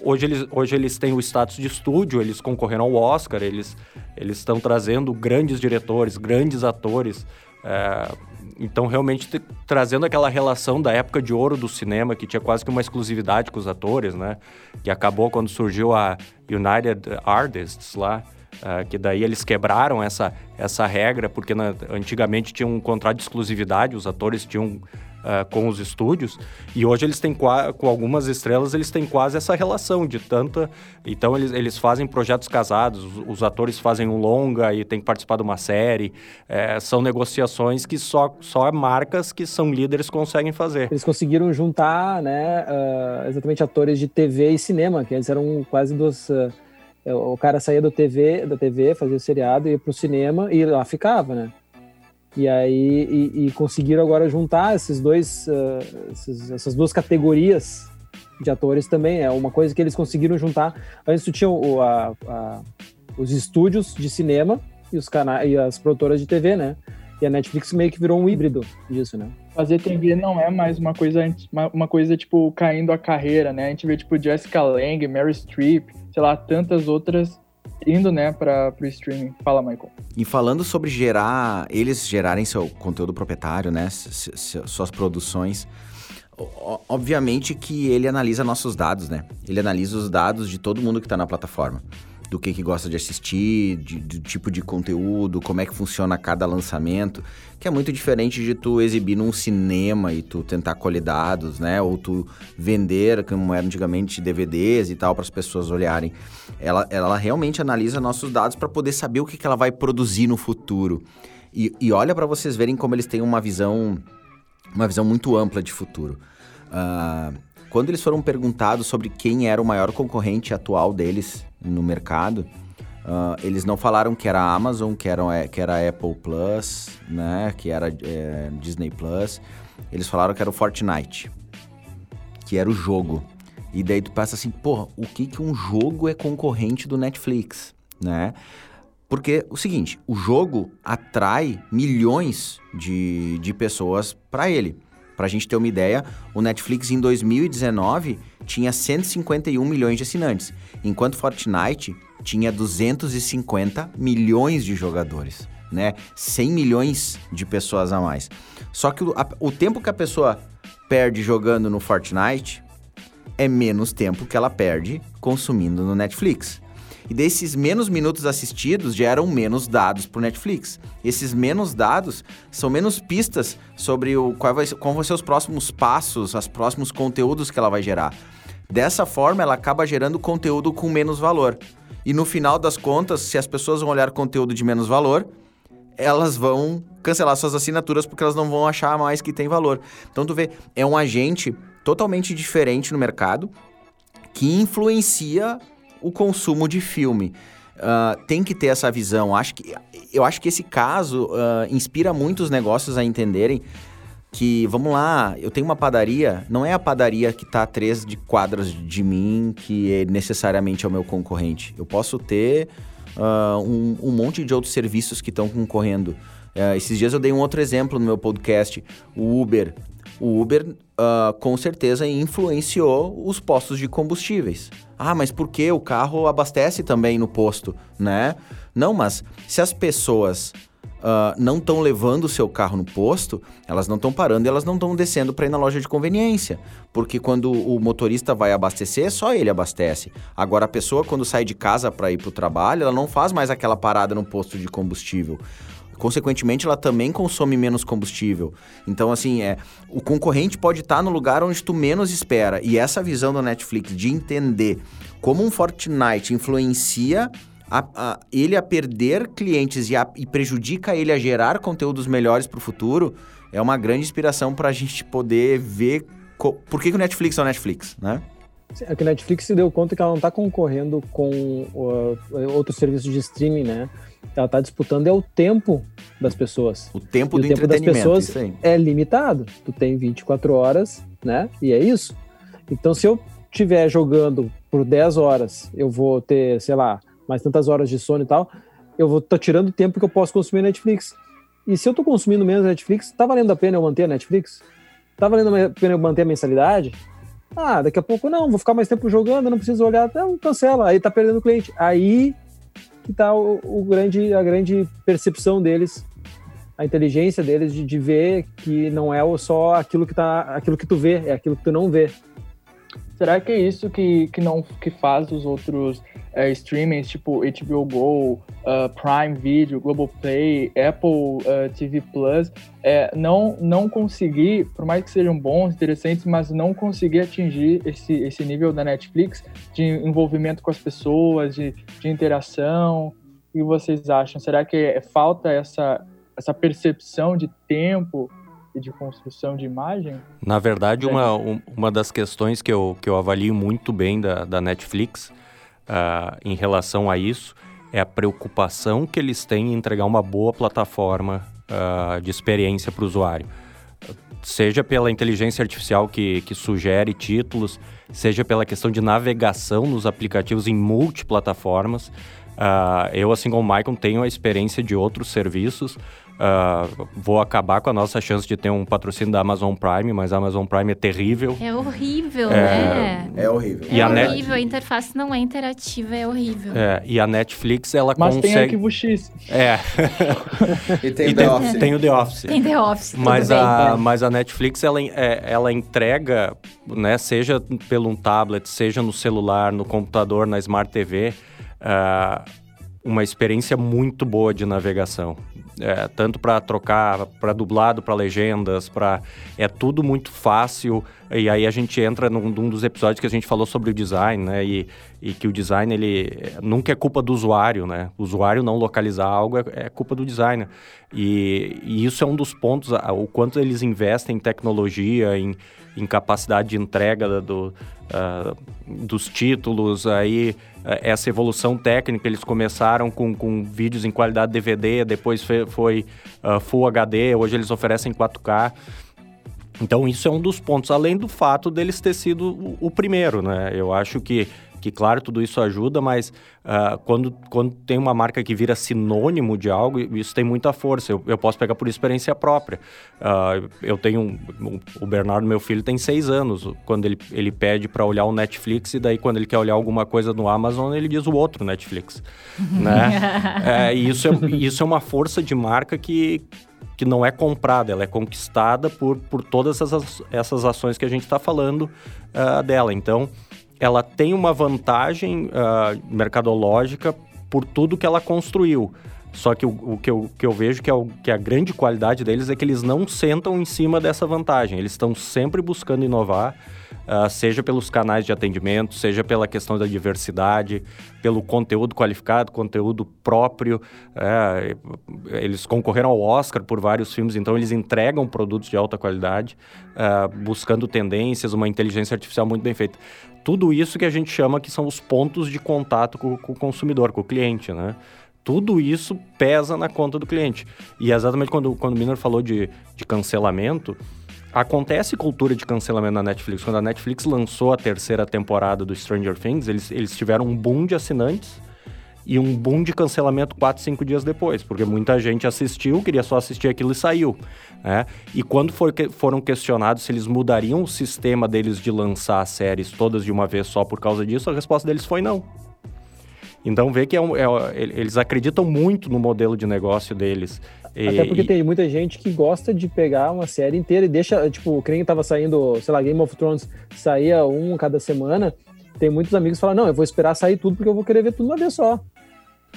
Hoje eles, hoje eles têm o status de estúdio, eles concorreram ao Oscar, eles estão trazendo grandes diretores, grandes atores. É, então, realmente, trazendo aquela relação da época de ouro do cinema, que tinha quase que uma exclusividade com os atores, né? Que acabou quando surgiu a United Artists lá, uh, que daí eles quebraram essa, essa regra, porque na, antigamente tinha um contrato de exclusividade, os atores tinham uh, com os estúdios. E hoje eles têm com algumas estrelas eles têm quase essa relação de tanta. Então eles, eles fazem projetos casados, os, atores fazem um longa e tem que participar de uma série. É, são negociações que só, só marcas que são líderes conseguem fazer. Eles conseguiram juntar, né, uh, exatamente atores de TV e cinema, que antes eram quase dos uh, o cara saía do TV, da TV, fazia o seriado, ia pro cinema e lá ficava, né? E aí e, e conseguiram agora juntar esses dois, uh, esses, essas duas categorias de atores também. É uma coisa que eles conseguiram juntar. Antes tu tinha o, a, a, os estúdios de cinema e, os cana e as produtoras de TV, né? E a Netflix meio que virou um híbrido disso, né? Fazer TV não é mais uma coisa, uma coisa, tipo, caindo a carreira, né? A gente vê, tipo, Jessica Lange, Mary Streep, sei lá, tantas outras indo, né, para o streaming. Fala, Michael. E falando sobre gerar, eles gerarem seu conteúdo proprietário, né, suas produções, obviamente que ele analisa nossos dados, né? Ele analisa os dados de todo mundo que está na plataforma. Do que, que gosta de assistir, de, do tipo de conteúdo, como é que funciona cada lançamento, que é muito diferente de tu exibir num cinema e tu tentar colher dados, né? Ou tu vender, como era antigamente, DVDs e tal, para as pessoas olharem. Ela, ela realmente analisa nossos dados para poder saber o que, que ela vai produzir no futuro. E, e olha para vocês verem como eles têm uma visão, uma visão muito ampla de futuro. Uh, quando eles foram perguntados sobre quem era o maior concorrente atual deles no mercado, uh, eles não falaram que era a Amazon, que era, que era Apple Plus, né, que era é, Disney Plus. Eles falaram que era o Fortnite, que era o jogo. E daí tu pensa assim, pô, o que que um jogo é concorrente do Netflix, né? Porque o seguinte, o jogo atrai milhões de, de pessoas para ele. Para a gente ter uma ideia, o Netflix em 2019 tinha 151 milhões de assinantes, enquanto Fortnite tinha 250 milhões de jogadores, né? 100 milhões de pessoas a mais. Só que o, a, o tempo que a pessoa perde jogando no Fortnite é menos tempo que ela perde consumindo no Netflix. E desses menos minutos assistidos geram menos dados para o Netflix. Esses menos dados são menos pistas sobre o, qual, vai, qual vão ser os próximos passos, os próximos conteúdos que ela vai gerar. Dessa forma, ela acaba gerando conteúdo com menos valor. E no final das contas, se as pessoas vão olhar conteúdo de menos valor, elas vão cancelar suas assinaturas porque elas não vão achar mais que tem valor. Então tu vê, é um agente totalmente diferente no mercado que influencia o consumo de filme. Uh, tem que ter essa visão. Acho que, eu acho que esse caso uh, inspira muitos negócios a entenderem que, vamos lá, eu tenho uma padaria, não é a padaria que está a três de quadras de mim que é necessariamente é o meu concorrente. Eu posso ter uh, um, um, monte de outros serviços que estão concorrendo. esses dias eu dei um outro exemplo no meu podcast, o Uber. O Uber com certeza influenciou os postos de combustíveis. Ah, mas por que o carro abastece também no posto, né? Não, mas se as pessoas uh, não estão levando o seu carro no posto, elas não estão parando e elas não estão descendo para ir na loja de conveniência. Porque quando o motorista vai abastecer, só ele abastece. Agora, a pessoa, quando sai de casa para ir para o trabalho, ela não faz mais aquela parada no posto de combustível consequentemente ela também consome menos combustível. Então, assim, é, o concorrente pode estar tá no lugar onde tu menos espera. E essa visão do Netflix de entender como um Fortnite influencia a, a, ele a perder clientes e, a, e, prejudica ele a gerar conteúdos melhores para o futuro é uma grande inspiração para a gente poder ver por que, que o Netflix é o Netflix, né? É que a Netflix se deu conta que ela não está concorrendo com uh, outros serviços de streaming, né? ela está disputando é o tempo das pessoas. O tempo e do o tempo das pessoas é limitado. Tu tem 24 horas, né? E é isso. Então, se eu estiver jogando por 10 horas, eu vou ter, sei lá, mais tantas horas de sono e tal, eu vou tô tirando o tempo que eu posso consumir Netflix. E se eu tô consumindo menos Netflix, tá valendo a pena eu manter a Netflix? Tá valendo a pena eu manter a mensalidade? Ah, daqui a pouco não, vou ficar mais tempo jogando, não preciso olhar, então cancela, aí tá perdendo cliente. Aí que está o, o, grande, a grande percepção deles, a inteligência deles de, de ver que não é só aquilo que, tá, aquilo que tu vê, é aquilo que tu não vê. Será que é isso que, que não que faz os outros é, streamings, tipo HBO Go, uh, Prime Video, Globoplay, Apple uh, TV Plus, é, não, não conseguir, por mais que sejam bons, interessantes, mas não conseguir atingir esse, esse nível da Netflix de envolvimento com as pessoas, de, de interação? O que vocês acham? Será que é, falta essa, essa percepção de tempo e de construção de imagem? Na verdade, uma, uma das questões que eu, que eu avalio muito bem da, da Netflix uh, em relação a isso é a preocupação que eles têm em entregar uma boa plataforma uh, de experiência para o usuário. Seja pela inteligência artificial que, que sugere títulos, seja pela questão de navegação nos aplicativos em multiplataformas. Uh, eu, assim como o Michael, tenho a experiência de outros serviços, Uh, vou acabar com a nossa chance de ter um patrocínio da Amazon Prime, mas a Amazon Prime é terrível. É horrível, é, né? É horrível. E é a horrível, Net... a interface não é interativa, é horrível. É, e a Netflix, ela mas consegue... Mas tem arquivo X. É. e tem o The Office. Tem o The Office. Tem The Office, mas a, mas a Netflix, ela, é, ela entrega, né, seja pelo um tablet, seja no celular, no computador, na Smart TV uh, uma experiência muito boa de navegação. É, tanto para trocar, para dublado, para legendas, para é tudo muito fácil. E aí a gente entra num, num, dos episódios que a gente falou sobre o design, né? E, e, que o design ele nunca é culpa do usuário, né? O usuário não localizar algo é, é culpa do designer. E, e, isso é um dos pontos, o quanto eles investem em tecnologia, em, em capacidade de entrega do, uh, dos títulos, aí uh, essa evolução técnica, eles começaram com, com vídeos em qualidade DVD, depois foi, foi uh, Full HD, hoje eles oferecem 4K. Então isso é um dos pontos, além do fato deles ter sido o, o primeiro, né? Eu acho que que claro, tudo isso ajuda, mas uh, quando, quando tem uma marca que vira sinônimo de algo, isso tem muita força. Eu, eu posso pegar por experiência própria. Uh, eu tenho. Um, o Bernardo, meu filho, tem seis anos. Quando ele, ele pede para olhar o Netflix, e daí quando ele quer olhar alguma coisa no Amazon, ele diz o outro Netflix. né? é, e isso é, isso é uma força de marca que, que não é comprada, ela é conquistada por, por todas essas, essas ações que a gente está falando uh, dela. Então, ela tem uma vantagem uh, mercadológica por tudo que ela construiu. Só que o, o que, eu, que eu vejo que, é o, que a grande qualidade deles é que eles não sentam em cima dessa vantagem. Eles estão sempre buscando inovar, uh, seja pelos canais de atendimento, seja pela questão da diversidade, pelo conteúdo qualificado, conteúdo próprio. É, eles concorreram ao Oscar por vários filmes, então eles entregam produtos de alta qualidade, uh, buscando tendências, uma inteligência artificial muito bem feita. Tudo isso que a gente chama que são os pontos de contato com, com o consumidor, com o cliente, né? tudo isso pesa na conta do cliente. E exatamente quando, quando o Miner falou de, de cancelamento, acontece cultura de cancelamento na Netflix. Quando a Netflix lançou a terceira temporada do Stranger Things, eles, eles tiveram um boom de assinantes e um boom de cancelamento 4, 5 dias depois, porque muita gente assistiu, queria só assistir aquilo e saiu. Né? E quando for, foram questionados se eles mudariam o sistema deles de lançar séries todas de uma vez só por causa disso, a resposta deles foi não. Então vê que é um, é, eles acreditam muito no modelo de negócio deles. Até porque e... tem muita gente que gosta de pegar uma série inteira e deixa, tipo, que nem tava saindo, sei lá, Game of Thrones saía um cada semana. Tem muitos amigos que falam, não, eu vou esperar sair tudo porque eu vou querer ver tudo uma vez só.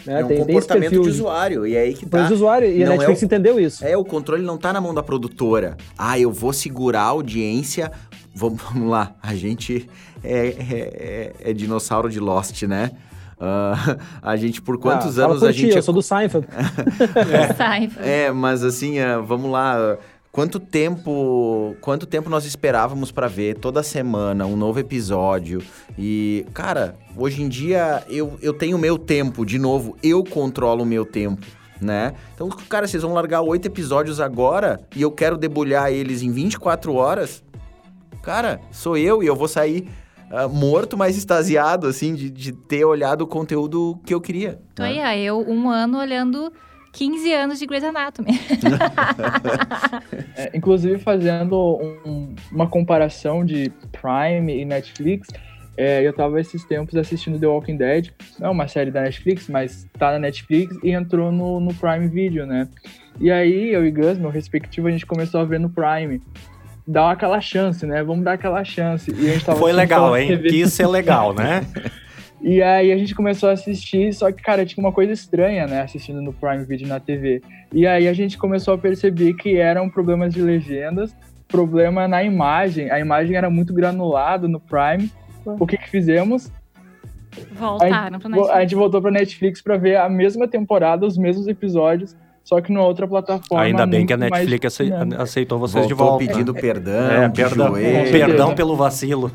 Né? É um tem, comportamento tem de usuário, e é aí que tá. De usuário, e não a Netflix é o, entendeu isso. É, o controle não tá na mão da produtora. Ah, eu vou segurar a audiência. Vamos, vamos lá, a gente é, é, é, é dinossauro de Lost, né? Uh, a gente, por quantos ah, anos a gente. eu sou do Seinfeld. é, é, mas assim, uh, vamos lá. Quanto tempo, quanto tempo nós esperávamos para ver toda semana um novo episódio? E, cara, hoje em dia eu, eu tenho meu tempo, de novo, eu controlo o meu tempo, né? Então, cara, vocês vão largar oito episódios agora e eu quero debulhar eles em 24 horas. Cara, sou eu e eu vou sair uh, morto, mas extasiado, assim, de, de ter olhado o conteúdo que eu queria. Então, né? aí, eu um ano olhando 15 anos de Grey's Anatomy. é, inclusive, fazendo um, uma comparação de Prime e Netflix, é, eu tava esses tempos assistindo The Walking Dead, não é uma série da Netflix, mas tá na Netflix e entrou no, no Prime Video, né? E aí, eu e Gus, meu respectivo, a gente começou a ver no Prime dar aquela chance, né? Vamos dar aquela chance. E a gente tava Foi legal, hein? TV. Que isso é legal, né? e aí a gente começou a assistir, só que, cara, tinha uma coisa estranha, né? Assistindo no Prime Video na TV. E aí a gente começou a perceber que eram problemas de legendas, problema na imagem. A imagem era muito granulada no Prime. O que que fizemos? Voltaram pra Netflix. A gente voltou pra Netflix pra ver a mesma temporada, os mesmos episódios só que numa outra plataforma. Ainda bem que a Netflix mais... aceitou vocês Voltou de volta. pedindo perdão, é, perdão, perdão pelo vacilo.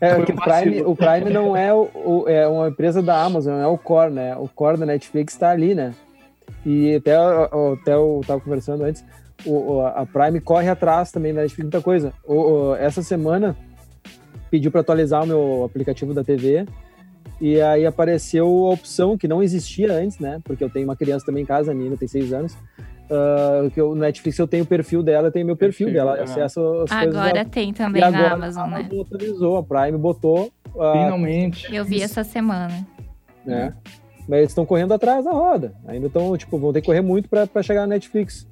É, porque o Prime, o Prime não é, o, o, é uma empresa da Amazon, é o core, né? O core da Netflix está ali, né? E até, até eu estava conversando antes, o, a Prime corre atrás também da Netflix, muita coisa. O, essa semana pediu para atualizar o meu aplicativo da TV e aí apareceu a opção que não existia antes, né? Porque eu tenho uma criança também em casa, a menina tem seis anos. Uh, que o Netflix eu tenho o perfil dela, eu tenho meu perfil, perfil dela, acesso as agora coisas tem também e na Amazon, né? Amazon atualizou, a Prime botou. Uh, Finalmente. Eu vi essa semana. Né? Mas eles estão correndo atrás da roda. Ainda estão, tipo, vão ter que correr muito para chegar na Netflix.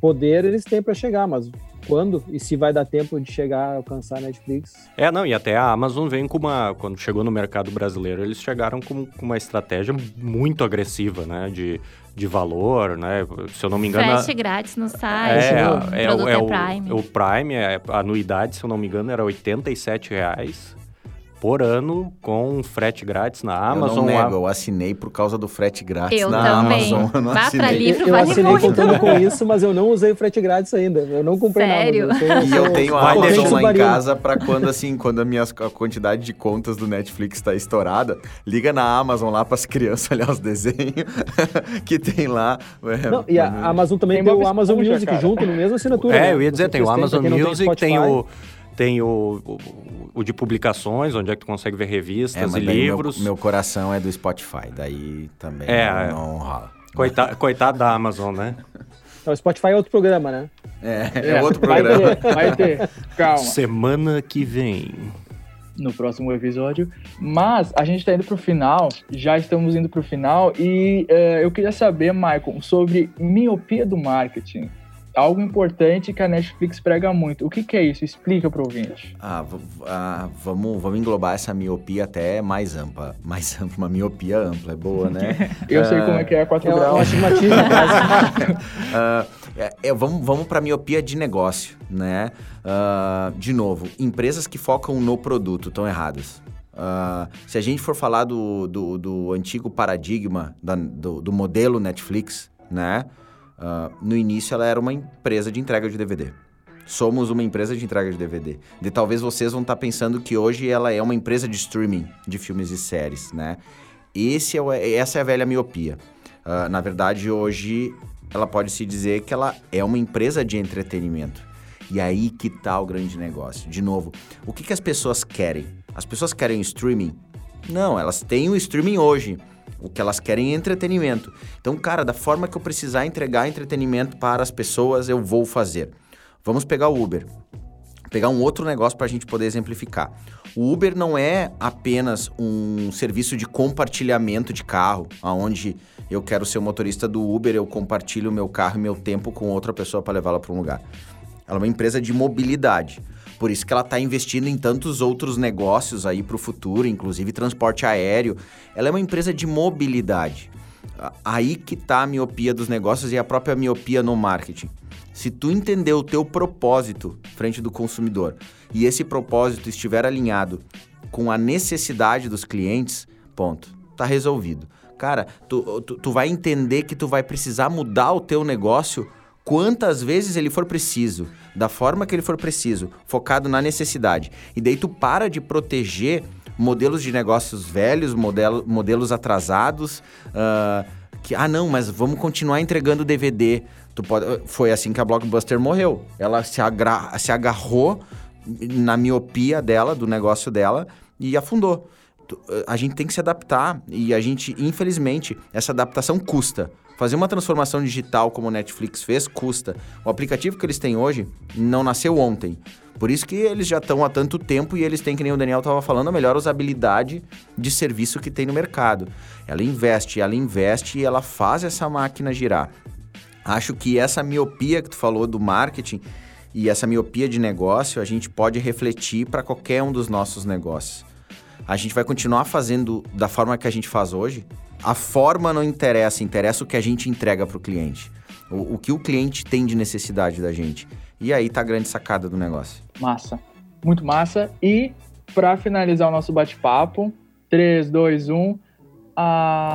Poder eles têm para chegar, mas quando e se vai dar tempo de chegar a alcançar a Netflix. É, não, e até a Amazon vem com uma. Quando chegou no mercado brasileiro, eles chegaram com, com uma estratégia muito agressiva, né? De, de valor, né? Se eu não me engano. Frete grátis no site, É, o é, produto é, é, o, Prime. o Prime, é, a anuidade, se eu não me engano, era 87 reais por ano com frete grátis na Amazon. eu não a- nego, eu assinei por causa do frete grátis Eu na também. Amazon. Eu não Vá assinei. livro, eu vale assinei muito. contando com isso, mas eu não usei o frete grátis ainda. Eu não comprei Sério? nada. Sou- E eu tenho a Amazon lá em casa pra quando, assim, quando a minha a quantidade de contas do Netflix tá estourada, liga na Amazon lá pras crianças olhar os desenhos que tem lá. É, Não, e a a Amazon também Tem tem, o Amazon Music cara. junto, no mesmo assinatura. É, né? eu ia dizer, tem o Amazon não Music, tem, Spotify. o. Tem o, o, o de publicações, onde é que tu consegue ver É, revistas mas e livros. Meu, meu coração é do Spotify, daí também É, não, não rola. Coita- coitado da Amazon, né? Não, O Spotify é outro programa, né? É, é outro vai programa. ter, vai ter. Calma. Semana que vem. no próximo episódio. Mas a gente está indo para o final, já estamos indo para o final, e eh, eu queria saber, Michael, sobre miopia do marketing. Algo importante que a Netflix prega muito. O que, que é isso? Explica para o ouvinte. Ah, ah, vamos, vamos englobar essa miopia até mais ampla. Mais ampla, uma miopia ampla, é boa, né? Eu sei Ah, como é que é 4 É graus. Ah, é- é, vamos vamos para miopia de negócio, né? Ah, de novo, empresas que focam no produto estão erradas. Ah, se a gente for falar do, do, do antigo paradigma da- do, do modelo Netflix, né? Ah, no início ela era uma empresa de entrega de DVD. Somos uma empresa de entrega de DVD. De talvez vocês vão estar pensando que hoje ela é uma empresa de streaming de filmes e séries, né? Esse é o- essa é a velha miopia. Ah, na verdade, hoje ela pode se dizer que ela é uma empresa de entretenimento. E aí que tá o grande negócio. De novo, o que, que as pessoas querem? As pessoas querem streaming? Não, elas têm o streaming hoje. O que elas querem é entretenimento. Então, cara, da forma que eu precisar entregar entretenimento para as pessoas, eu vou fazer. Vamos pegar o Uber. Pegar um outro negócio para a gente poder exemplificar. O Uber não é apenas um serviço de compartilhamento de carro, aonde eu quero ser o motorista do Uber, eu compartilho meu carro e meu tempo com outra pessoa para levá-la para um lugar. Ela é uma empresa de mobilidade. Por isso que ela está investindo em tantos outros negócios aí para o futuro, inclusive transporte aéreo. Ela é uma empresa de mobilidade. Aí que tá a miopia dos negócios e a própria miopia no marketing. Se tu entender o teu propósito frente do consumidor e esse propósito estiver alinhado com a necessidade dos clientes, ponto. Tá resolvido. Cara, tu, tu, tu vai entender que tu vai precisar mudar o teu negócio quantas vezes ele for preciso, da forma que ele for preciso, focado na necessidade. E daí tu para de proteger modelos de negócios velhos, modelo, modelos atrasados, ah, que, ah não, mas vamos continuar entregando DVD. Tu pode, foi assim que a Blockbuster morreu. Ela se, agra, se agarrou na miopia dela, do negócio dela, e afundou. A gente tem que se adaptar e a gente, infelizmente, essa adaptação custa. Fazer uma transformação digital como o Netflix fez custa. O aplicativo que eles têm hoje não nasceu ontem. Por isso que eles já estão há tanto tempo e eles têm, que nem o Daniel estava falando, a melhor usabilidade de serviço que tem no mercado. Ela investe, ela investe e ela faz essa máquina girar. Acho que essa miopia que tu falou do marketing e essa miopia de negócio, a gente pode refletir para qualquer um dos nossos negócios. A gente vai continuar fazendo da forma que a gente faz hoje. A forma não interessa, interessa o que a gente entrega para o cliente. O, que o cliente tem de necessidade da gente. E aí tá a grande sacada do negócio. Massa. Muito massa. E para finalizar o nosso bate-papo, 3, 2, 1. Ah.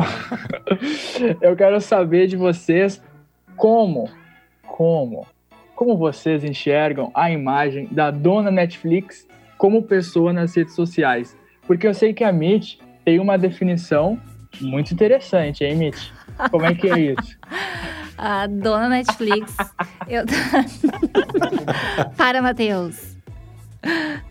Eu quero saber de vocês como, como, como vocês enxergam a imagem da dona Netflix como pessoa nas redes sociais. Porque eu sei que a Mitch tem uma definição muito interessante, hein, Mitch? Como é que é isso? A dona Netflix. eu... Para, Matheus.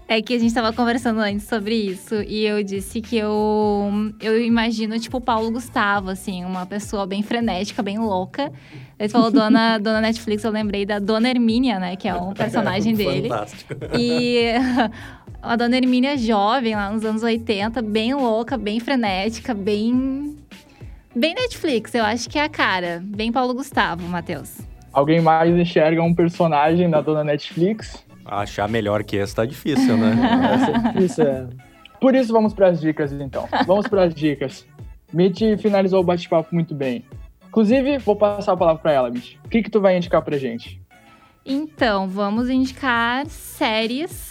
É que a gente tava conversando antes sobre isso e eu disse que eu, eu imagino, tipo, o Paulo Gustavo, assim, uma pessoa bem frenética, bem louca. Ele falou dona, dona Netflix, eu lembrei da Dona Hermínia, né? Que é um personagem dele. Fantástico. E a Dona Hermínia jovem, lá nos anos 80, bem louca, bem frenética, bem. Bem Netflix, eu acho que é a cara. Bem Paulo Gustavo, Matheus. Alguém mais enxerga um personagem da dona Netflix? Achar melhor que esse tá difícil, né? Isso é. Por isso, vamos para as dicas, então. Vamos para as dicas. Mitch finalizou o bate-papo muito bem. Inclusive, vou passar a palavra para ela, Mitch. O que, que tu vai indicar pra gente? Então, vamos indicar séries,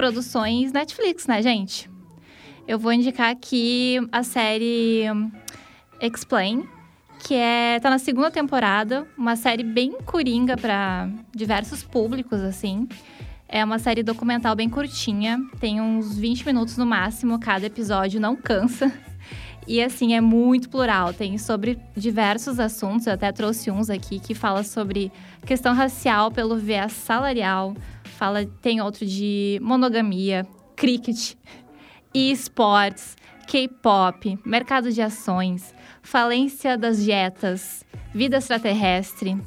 produções Netflix, né, gente? Eu vou indicar aqui a série Explain, que é tá na segunda temporada, uma série bem coringa para diversos públicos assim. É uma série documental bem curtinha, tem uns 20 minutos no máximo, cada episódio não cansa. E assim, é muito plural, tem sobre diversos assuntos, eu até trouxe uns aqui que fala sobre questão racial pelo viés salarial, fala tem outro de monogamia, cricket, e-sports, K-pop, mercado de ações, falência das dietas, vida extraterrestre,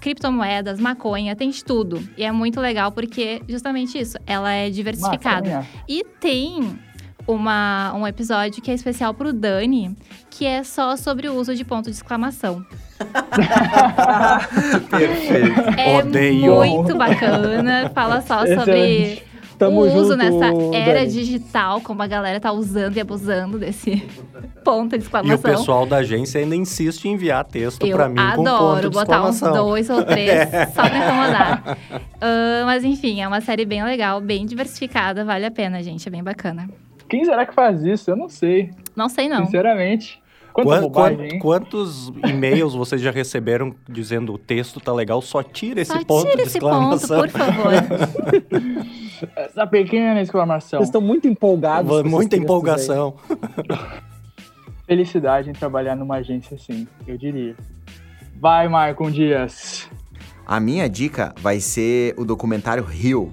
criptomoedas, maconha, tem de tudo. E é muito legal porque justamente isso, ela é diversificada. Maconha. E tem uma, um episódio que é especial pro Dani, que é só sobre o uso de ponto de exclamação. Perfeito. É Odeio. muito bacana, fala só sobre. Tamo o uso junto, nessa era Dani. digital, como a galera tá usando e abusando desse ponto de E o exclamação. pessoal da agência ainda insiste em enviar texto pra mim com ponto adoro de botar uns exclamação. dois ou três só pra incomodar. Ah, mas enfim, é uma série bem legal, bem diversificada, vale a pena, gente. É bem bacana. Quem será que faz isso? Eu não sei. Não sei não. Sinceramente. Quanta Quan- bobagem, quantos e-mails vocês já receberam dizendo o texto tá legal, só tira esse Só ponto tira de esse ponto, por favor. Essa pequena exclamação. Eles estão muito empolgados. com esses Muita empolgação. Felicidade em trabalhar numa agência assim, eu diria. Vai, Maicon Dias. A minha dica vai ser o documentário Rio.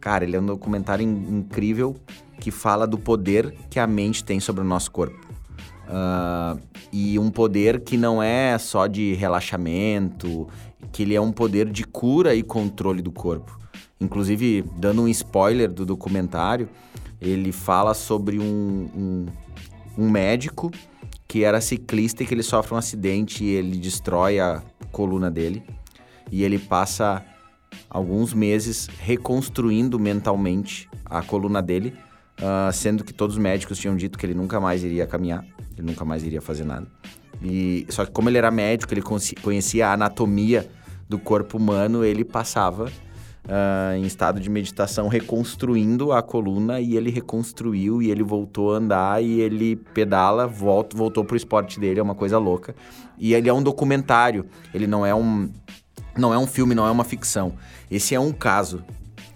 Cara, ele é um documentário in- incrível que fala do poder que a mente tem sobre o nosso corpo. Ah, e um poder que não é só de relaxamento, que ele é um poder de cura e controle do corpo. Inclusive, dando um spoiler do documentário, ele fala sobre um, um, um médico que era ciclista e que ele sofre um acidente e ele destrói a coluna dele. E ele passa alguns meses reconstruindo mentalmente a coluna dele, ah, sendo que todos os médicos tinham dito que ele nunca mais iria caminhar, ele nunca mais iria fazer nada. E só que como ele era médico, ele conhecia a anatomia do corpo humano, ele passava ah, em estado de meditação reconstruindo a coluna e ele reconstruiu e ele voltou a andar e ele pedala, volta, voltou pro esporte dele, é uma coisa louca. E ele é um documentário, ele não é um não é um filme, não é uma ficção. Esse é um caso.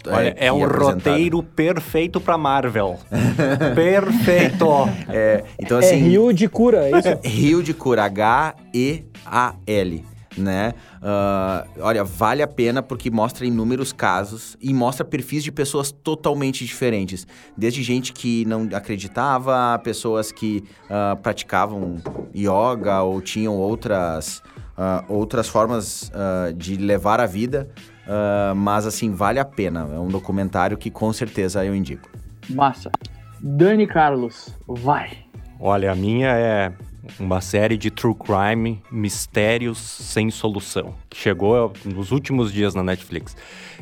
Olha, que é um roteiro perfeito pra Marvel. perfeito. É, então É assim, Rio de cura, é isso? Rio de Cura, H-E-A-L, né? Ah, olha, vale a pena porque mostra inúmeros casos e mostra perfis de pessoas totalmente diferentes. Desde gente que não acreditava, pessoas que ah, praticavam yoga ou tinham outras, ah, outras formas de levar a vida. Ah, mas assim, vale a pena. É um documentário que com certeza eu indico. Massa. Dani Carlos, vai. Olha, a minha é uma série de true crime, mistérios sem solução, que chegou nos últimos dias na Netflix.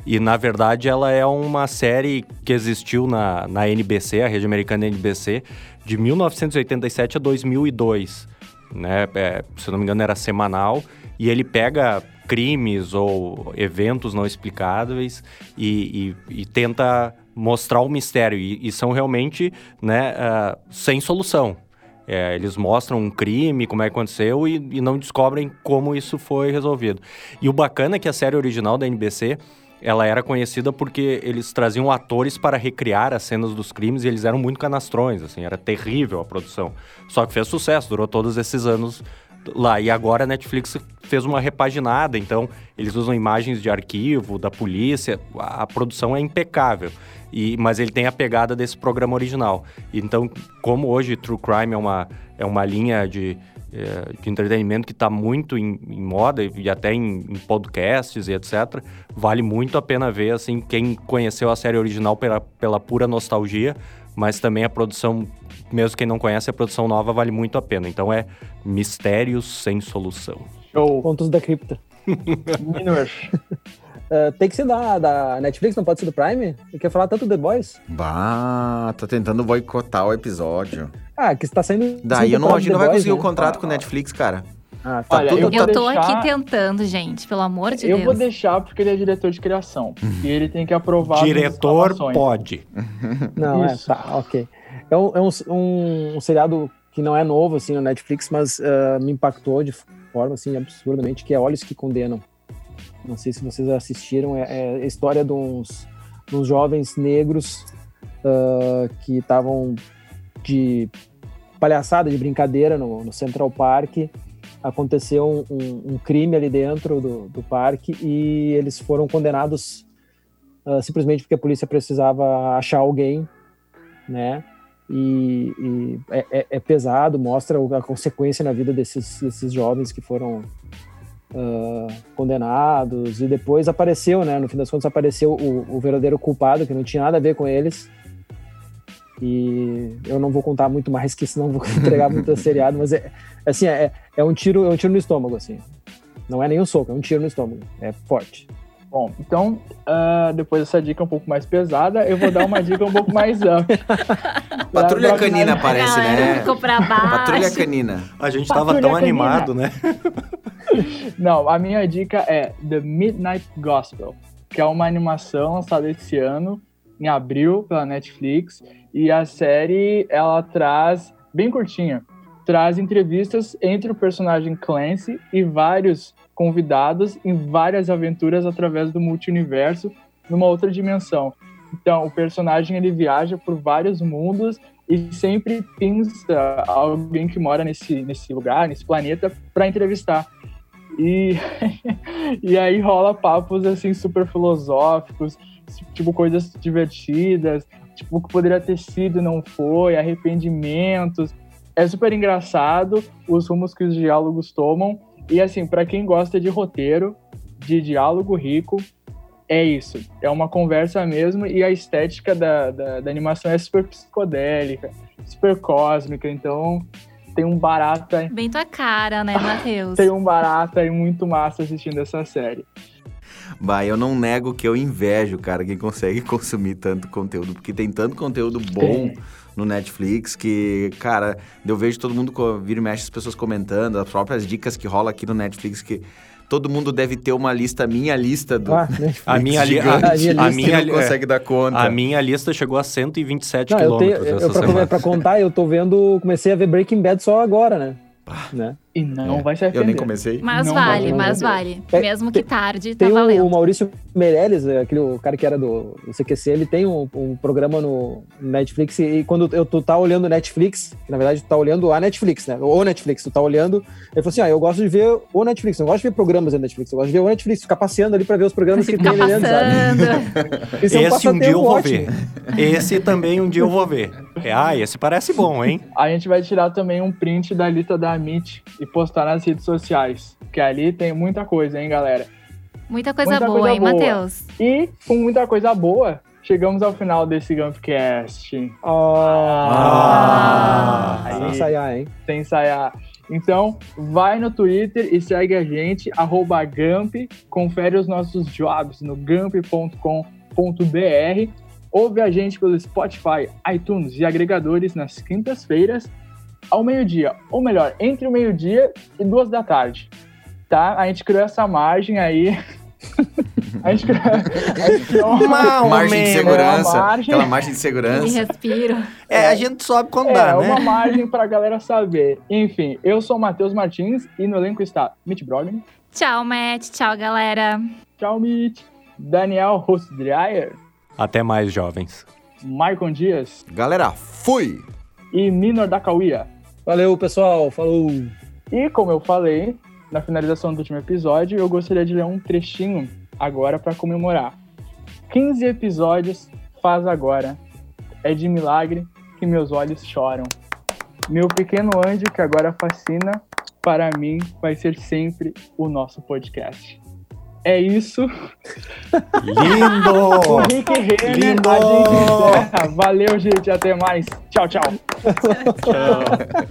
E, na verdade, ela é uma série que existiu na, na NBC, a rede americana NBC, de 1987 a 2002. Né? É, se eu não me engano, era semanal. E ele pega crimes ou eventos não explicáveis e, e- e tenta mostrar o mistério. E, e são realmente né, ah, sem solução. É, eles mostram um crime, como é que aconteceu, e, e não descobrem como isso foi resolvido. E o bacana é que a série original da NBC, ela era conhecida porque eles traziam atores para recriar as cenas dos crimes e eles eram muito canastrões, assim, era terrível a produção. Só que fez sucesso, durou todos esses anos lá. E agora a Netflix fez uma repaginada, então eles usam imagens de arquivo, da polícia, a, a produção é impecável. E, mas ele tem a pegada desse programa original. Então, como hoje True Crime é uma, é uma linha de, eh, de entretenimento que está muito em, em moda e até em, em podcasts e etc., vale muito a pena ver, assim, quem conheceu a série original pela, pela pura nostalgia, mas também a produção, mesmo quem não conhece, a produção nova vale muito a pena. Então é Mistérios Sem Solução. Show. Contos da cripta. Minor. Uh, tem que ser da, da Netflix, não pode ser do Prime? Ele quer falar tanto The Boys? Bah, tô tentando boicotar o episódio. Ah, que está saindo. Daí eu não, a gente não vai conseguir o né? contrato com o Netflix, cara. Ah, tá. Olha, tudo- eu Eu tô deixar- aqui tentando, gente, pelo amor de Eu Deus. vou deixar porque ele é diretor de criação. e ele tem que aprovar Diretor pode. Não, Isso. é, tá, ok. É, um, é um, um, um seriado que não é novo, assim, no Netflix, mas ah, me impactou de forma, assim, absurdamente, que é Olhos que Condenam. Não sei se vocês assistiram, é, é a história de uns, de uns jovens negros ah, que estavam de palhaçada, de brincadeira no, no Central Park. Aconteceu um, um- um crime ali dentro do, do parque e eles foram condenados ah, simplesmente porque a polícia precisava achar alguém, né? E, e é, é- é pesado, mostra a consequência na vida desses, desses jovens que foram ah, condenados. E depois apareceu, né? No fim das contas, apareceu o, o verdadeiro culpado, que não tinha nada a ver com eles. E eu não vou contar muito mais, que senão vou entregar muito seriado, mas é assim, é, é um tiro, é um tiro no estômago, assim. Não é nem um soco, é um tiro no estômago. É forte. Bom, então, ah, depois dessa dica um pouco mais pesada, eu vou dar uma dica um pouco mais ampla. Patrulha Pra- pra Canina aparece, né? ficou pra baixo. Patrulha Canina. A gente Patrulha tava tão canina. animado, né? Não, a minha dica é The Midnight Gospel, que é uma animação lançada esse ano, em abril, pela Netflix. E a série, ela traz, bem curtinha, traz entrevistas entre o personagem Clancy e vários convidados em várias aventuras através do multiverso, numa outra dimensão. Então, o personagem ele viaja por vários mundos e sempre pinça alguém que mora nesse, nesse lugar, nesse planeta, para entrevistar. E, e aí rola papos assim super filosóficos, tipo coisas divertidas, tipo o que poderia ter sido não foi, arrependimentos. É super engraçado os rumos que os diálogos tomam. E assim, para quem gosta de roteiro, de diálogo rico, é isso. É uma conversa mesmo e a estética da, da, da animação é super psicodélica, super cósmica. Então tem um barato aí Bem tua cara, né, Matheus? tem um barato aí muito massa assistindo essa série. Bah, eu não nego que eu invejo, cara, quem consegue consumir tanto conteúdo, porque tem tanto conteúdo bom no Netflix que, cara, eu vejo todo mundo vira e mexe as pessoas comentando, as próprias dicas que rola aqui no Netflix que todo mundo deve ter uma lista, minha lista do Ah? A minha, li- a, a minha a lista minha não consegue dar conta. a minha lista chegou a 127 Não, eu tenho, quilômetros eu, pra, pra contar, eu tô vendo, comecei a ver Breaking Bad só agora, né? né? E não É, vai se Eu nem comecei. Mas Não vale, vai mas vale. É, Mesmo que tarde, tá Tem o, valendo. o Maurício Meirelles, é, aquele o cara que era do, do CQC, ele tem um, um programa no Netflix e quando eu, tu tá olhando o Netflix, que na verdade tu tá olhando a Netflix, né? O Netflix, tu tá olhando, ele falou assim, ah, eu gosto de ver o Netflix, não gosto de ver programas da Netflix, eu gosto de ver o Netflix, ficar passeando ali pra ver os programas que tem ali dentro, sabe? Isso é um Esse um dia eu vou ótimo. ver. Esse também um dia eu vou ver. É, ah, esse parece bom, hein? A gente vai tirar também um print da lista da Amit e postar nas redes sociais. Que ali tem muita coisa, hein, galera? Muita coisa Muita boa, coisa hein. Matheus? E com muita coisa boa, chegamos ao final desse Gumpcast. Ah, Ah, sem ensaiar, hein? sem ensaiar. Então, vai no Twitter e segue a gente, arroba Gump, confere os nossos jobs no gump.com.br, ouve a gente pelo Spotify, iTunes e agregadores nas quintas-feiras, ao meio-dia, ou melhor, entre o meio-dia e duas da tarde, tá? A gente criou essa margem aí, a gente criou, a gente criou uma... margem de segurança. É, uma margem. Aquela margem de Me segurança. respiro. É, a gente sobe quando É, dá, uma né? margem pra galera saber. Enfim, eu sou o Matheus Martins e no elenco está Mitch Brogni, Tchau, Matt. Tchau, galera. Tchau, Mitch. Daniel Rostdryer, Até mais, jovens. Maicon Dias Galera, fui! e Minor da Cauia. Valeu, pessoal. Falou. E como eu falei na finalização do último episódio, eu gostaria de ler um trechinho agora para comemorar. 15 episódios faz agora. É de milagre que meus olhos choram. Meu pequeno anjo que agora fascina, para mim vai ser sempre o nosso podcast. É isso. O Lindo! Rick Renner, Lindo! a gente encerra. Valeu, gente. Até mais. Tchau, tchau. Tchau.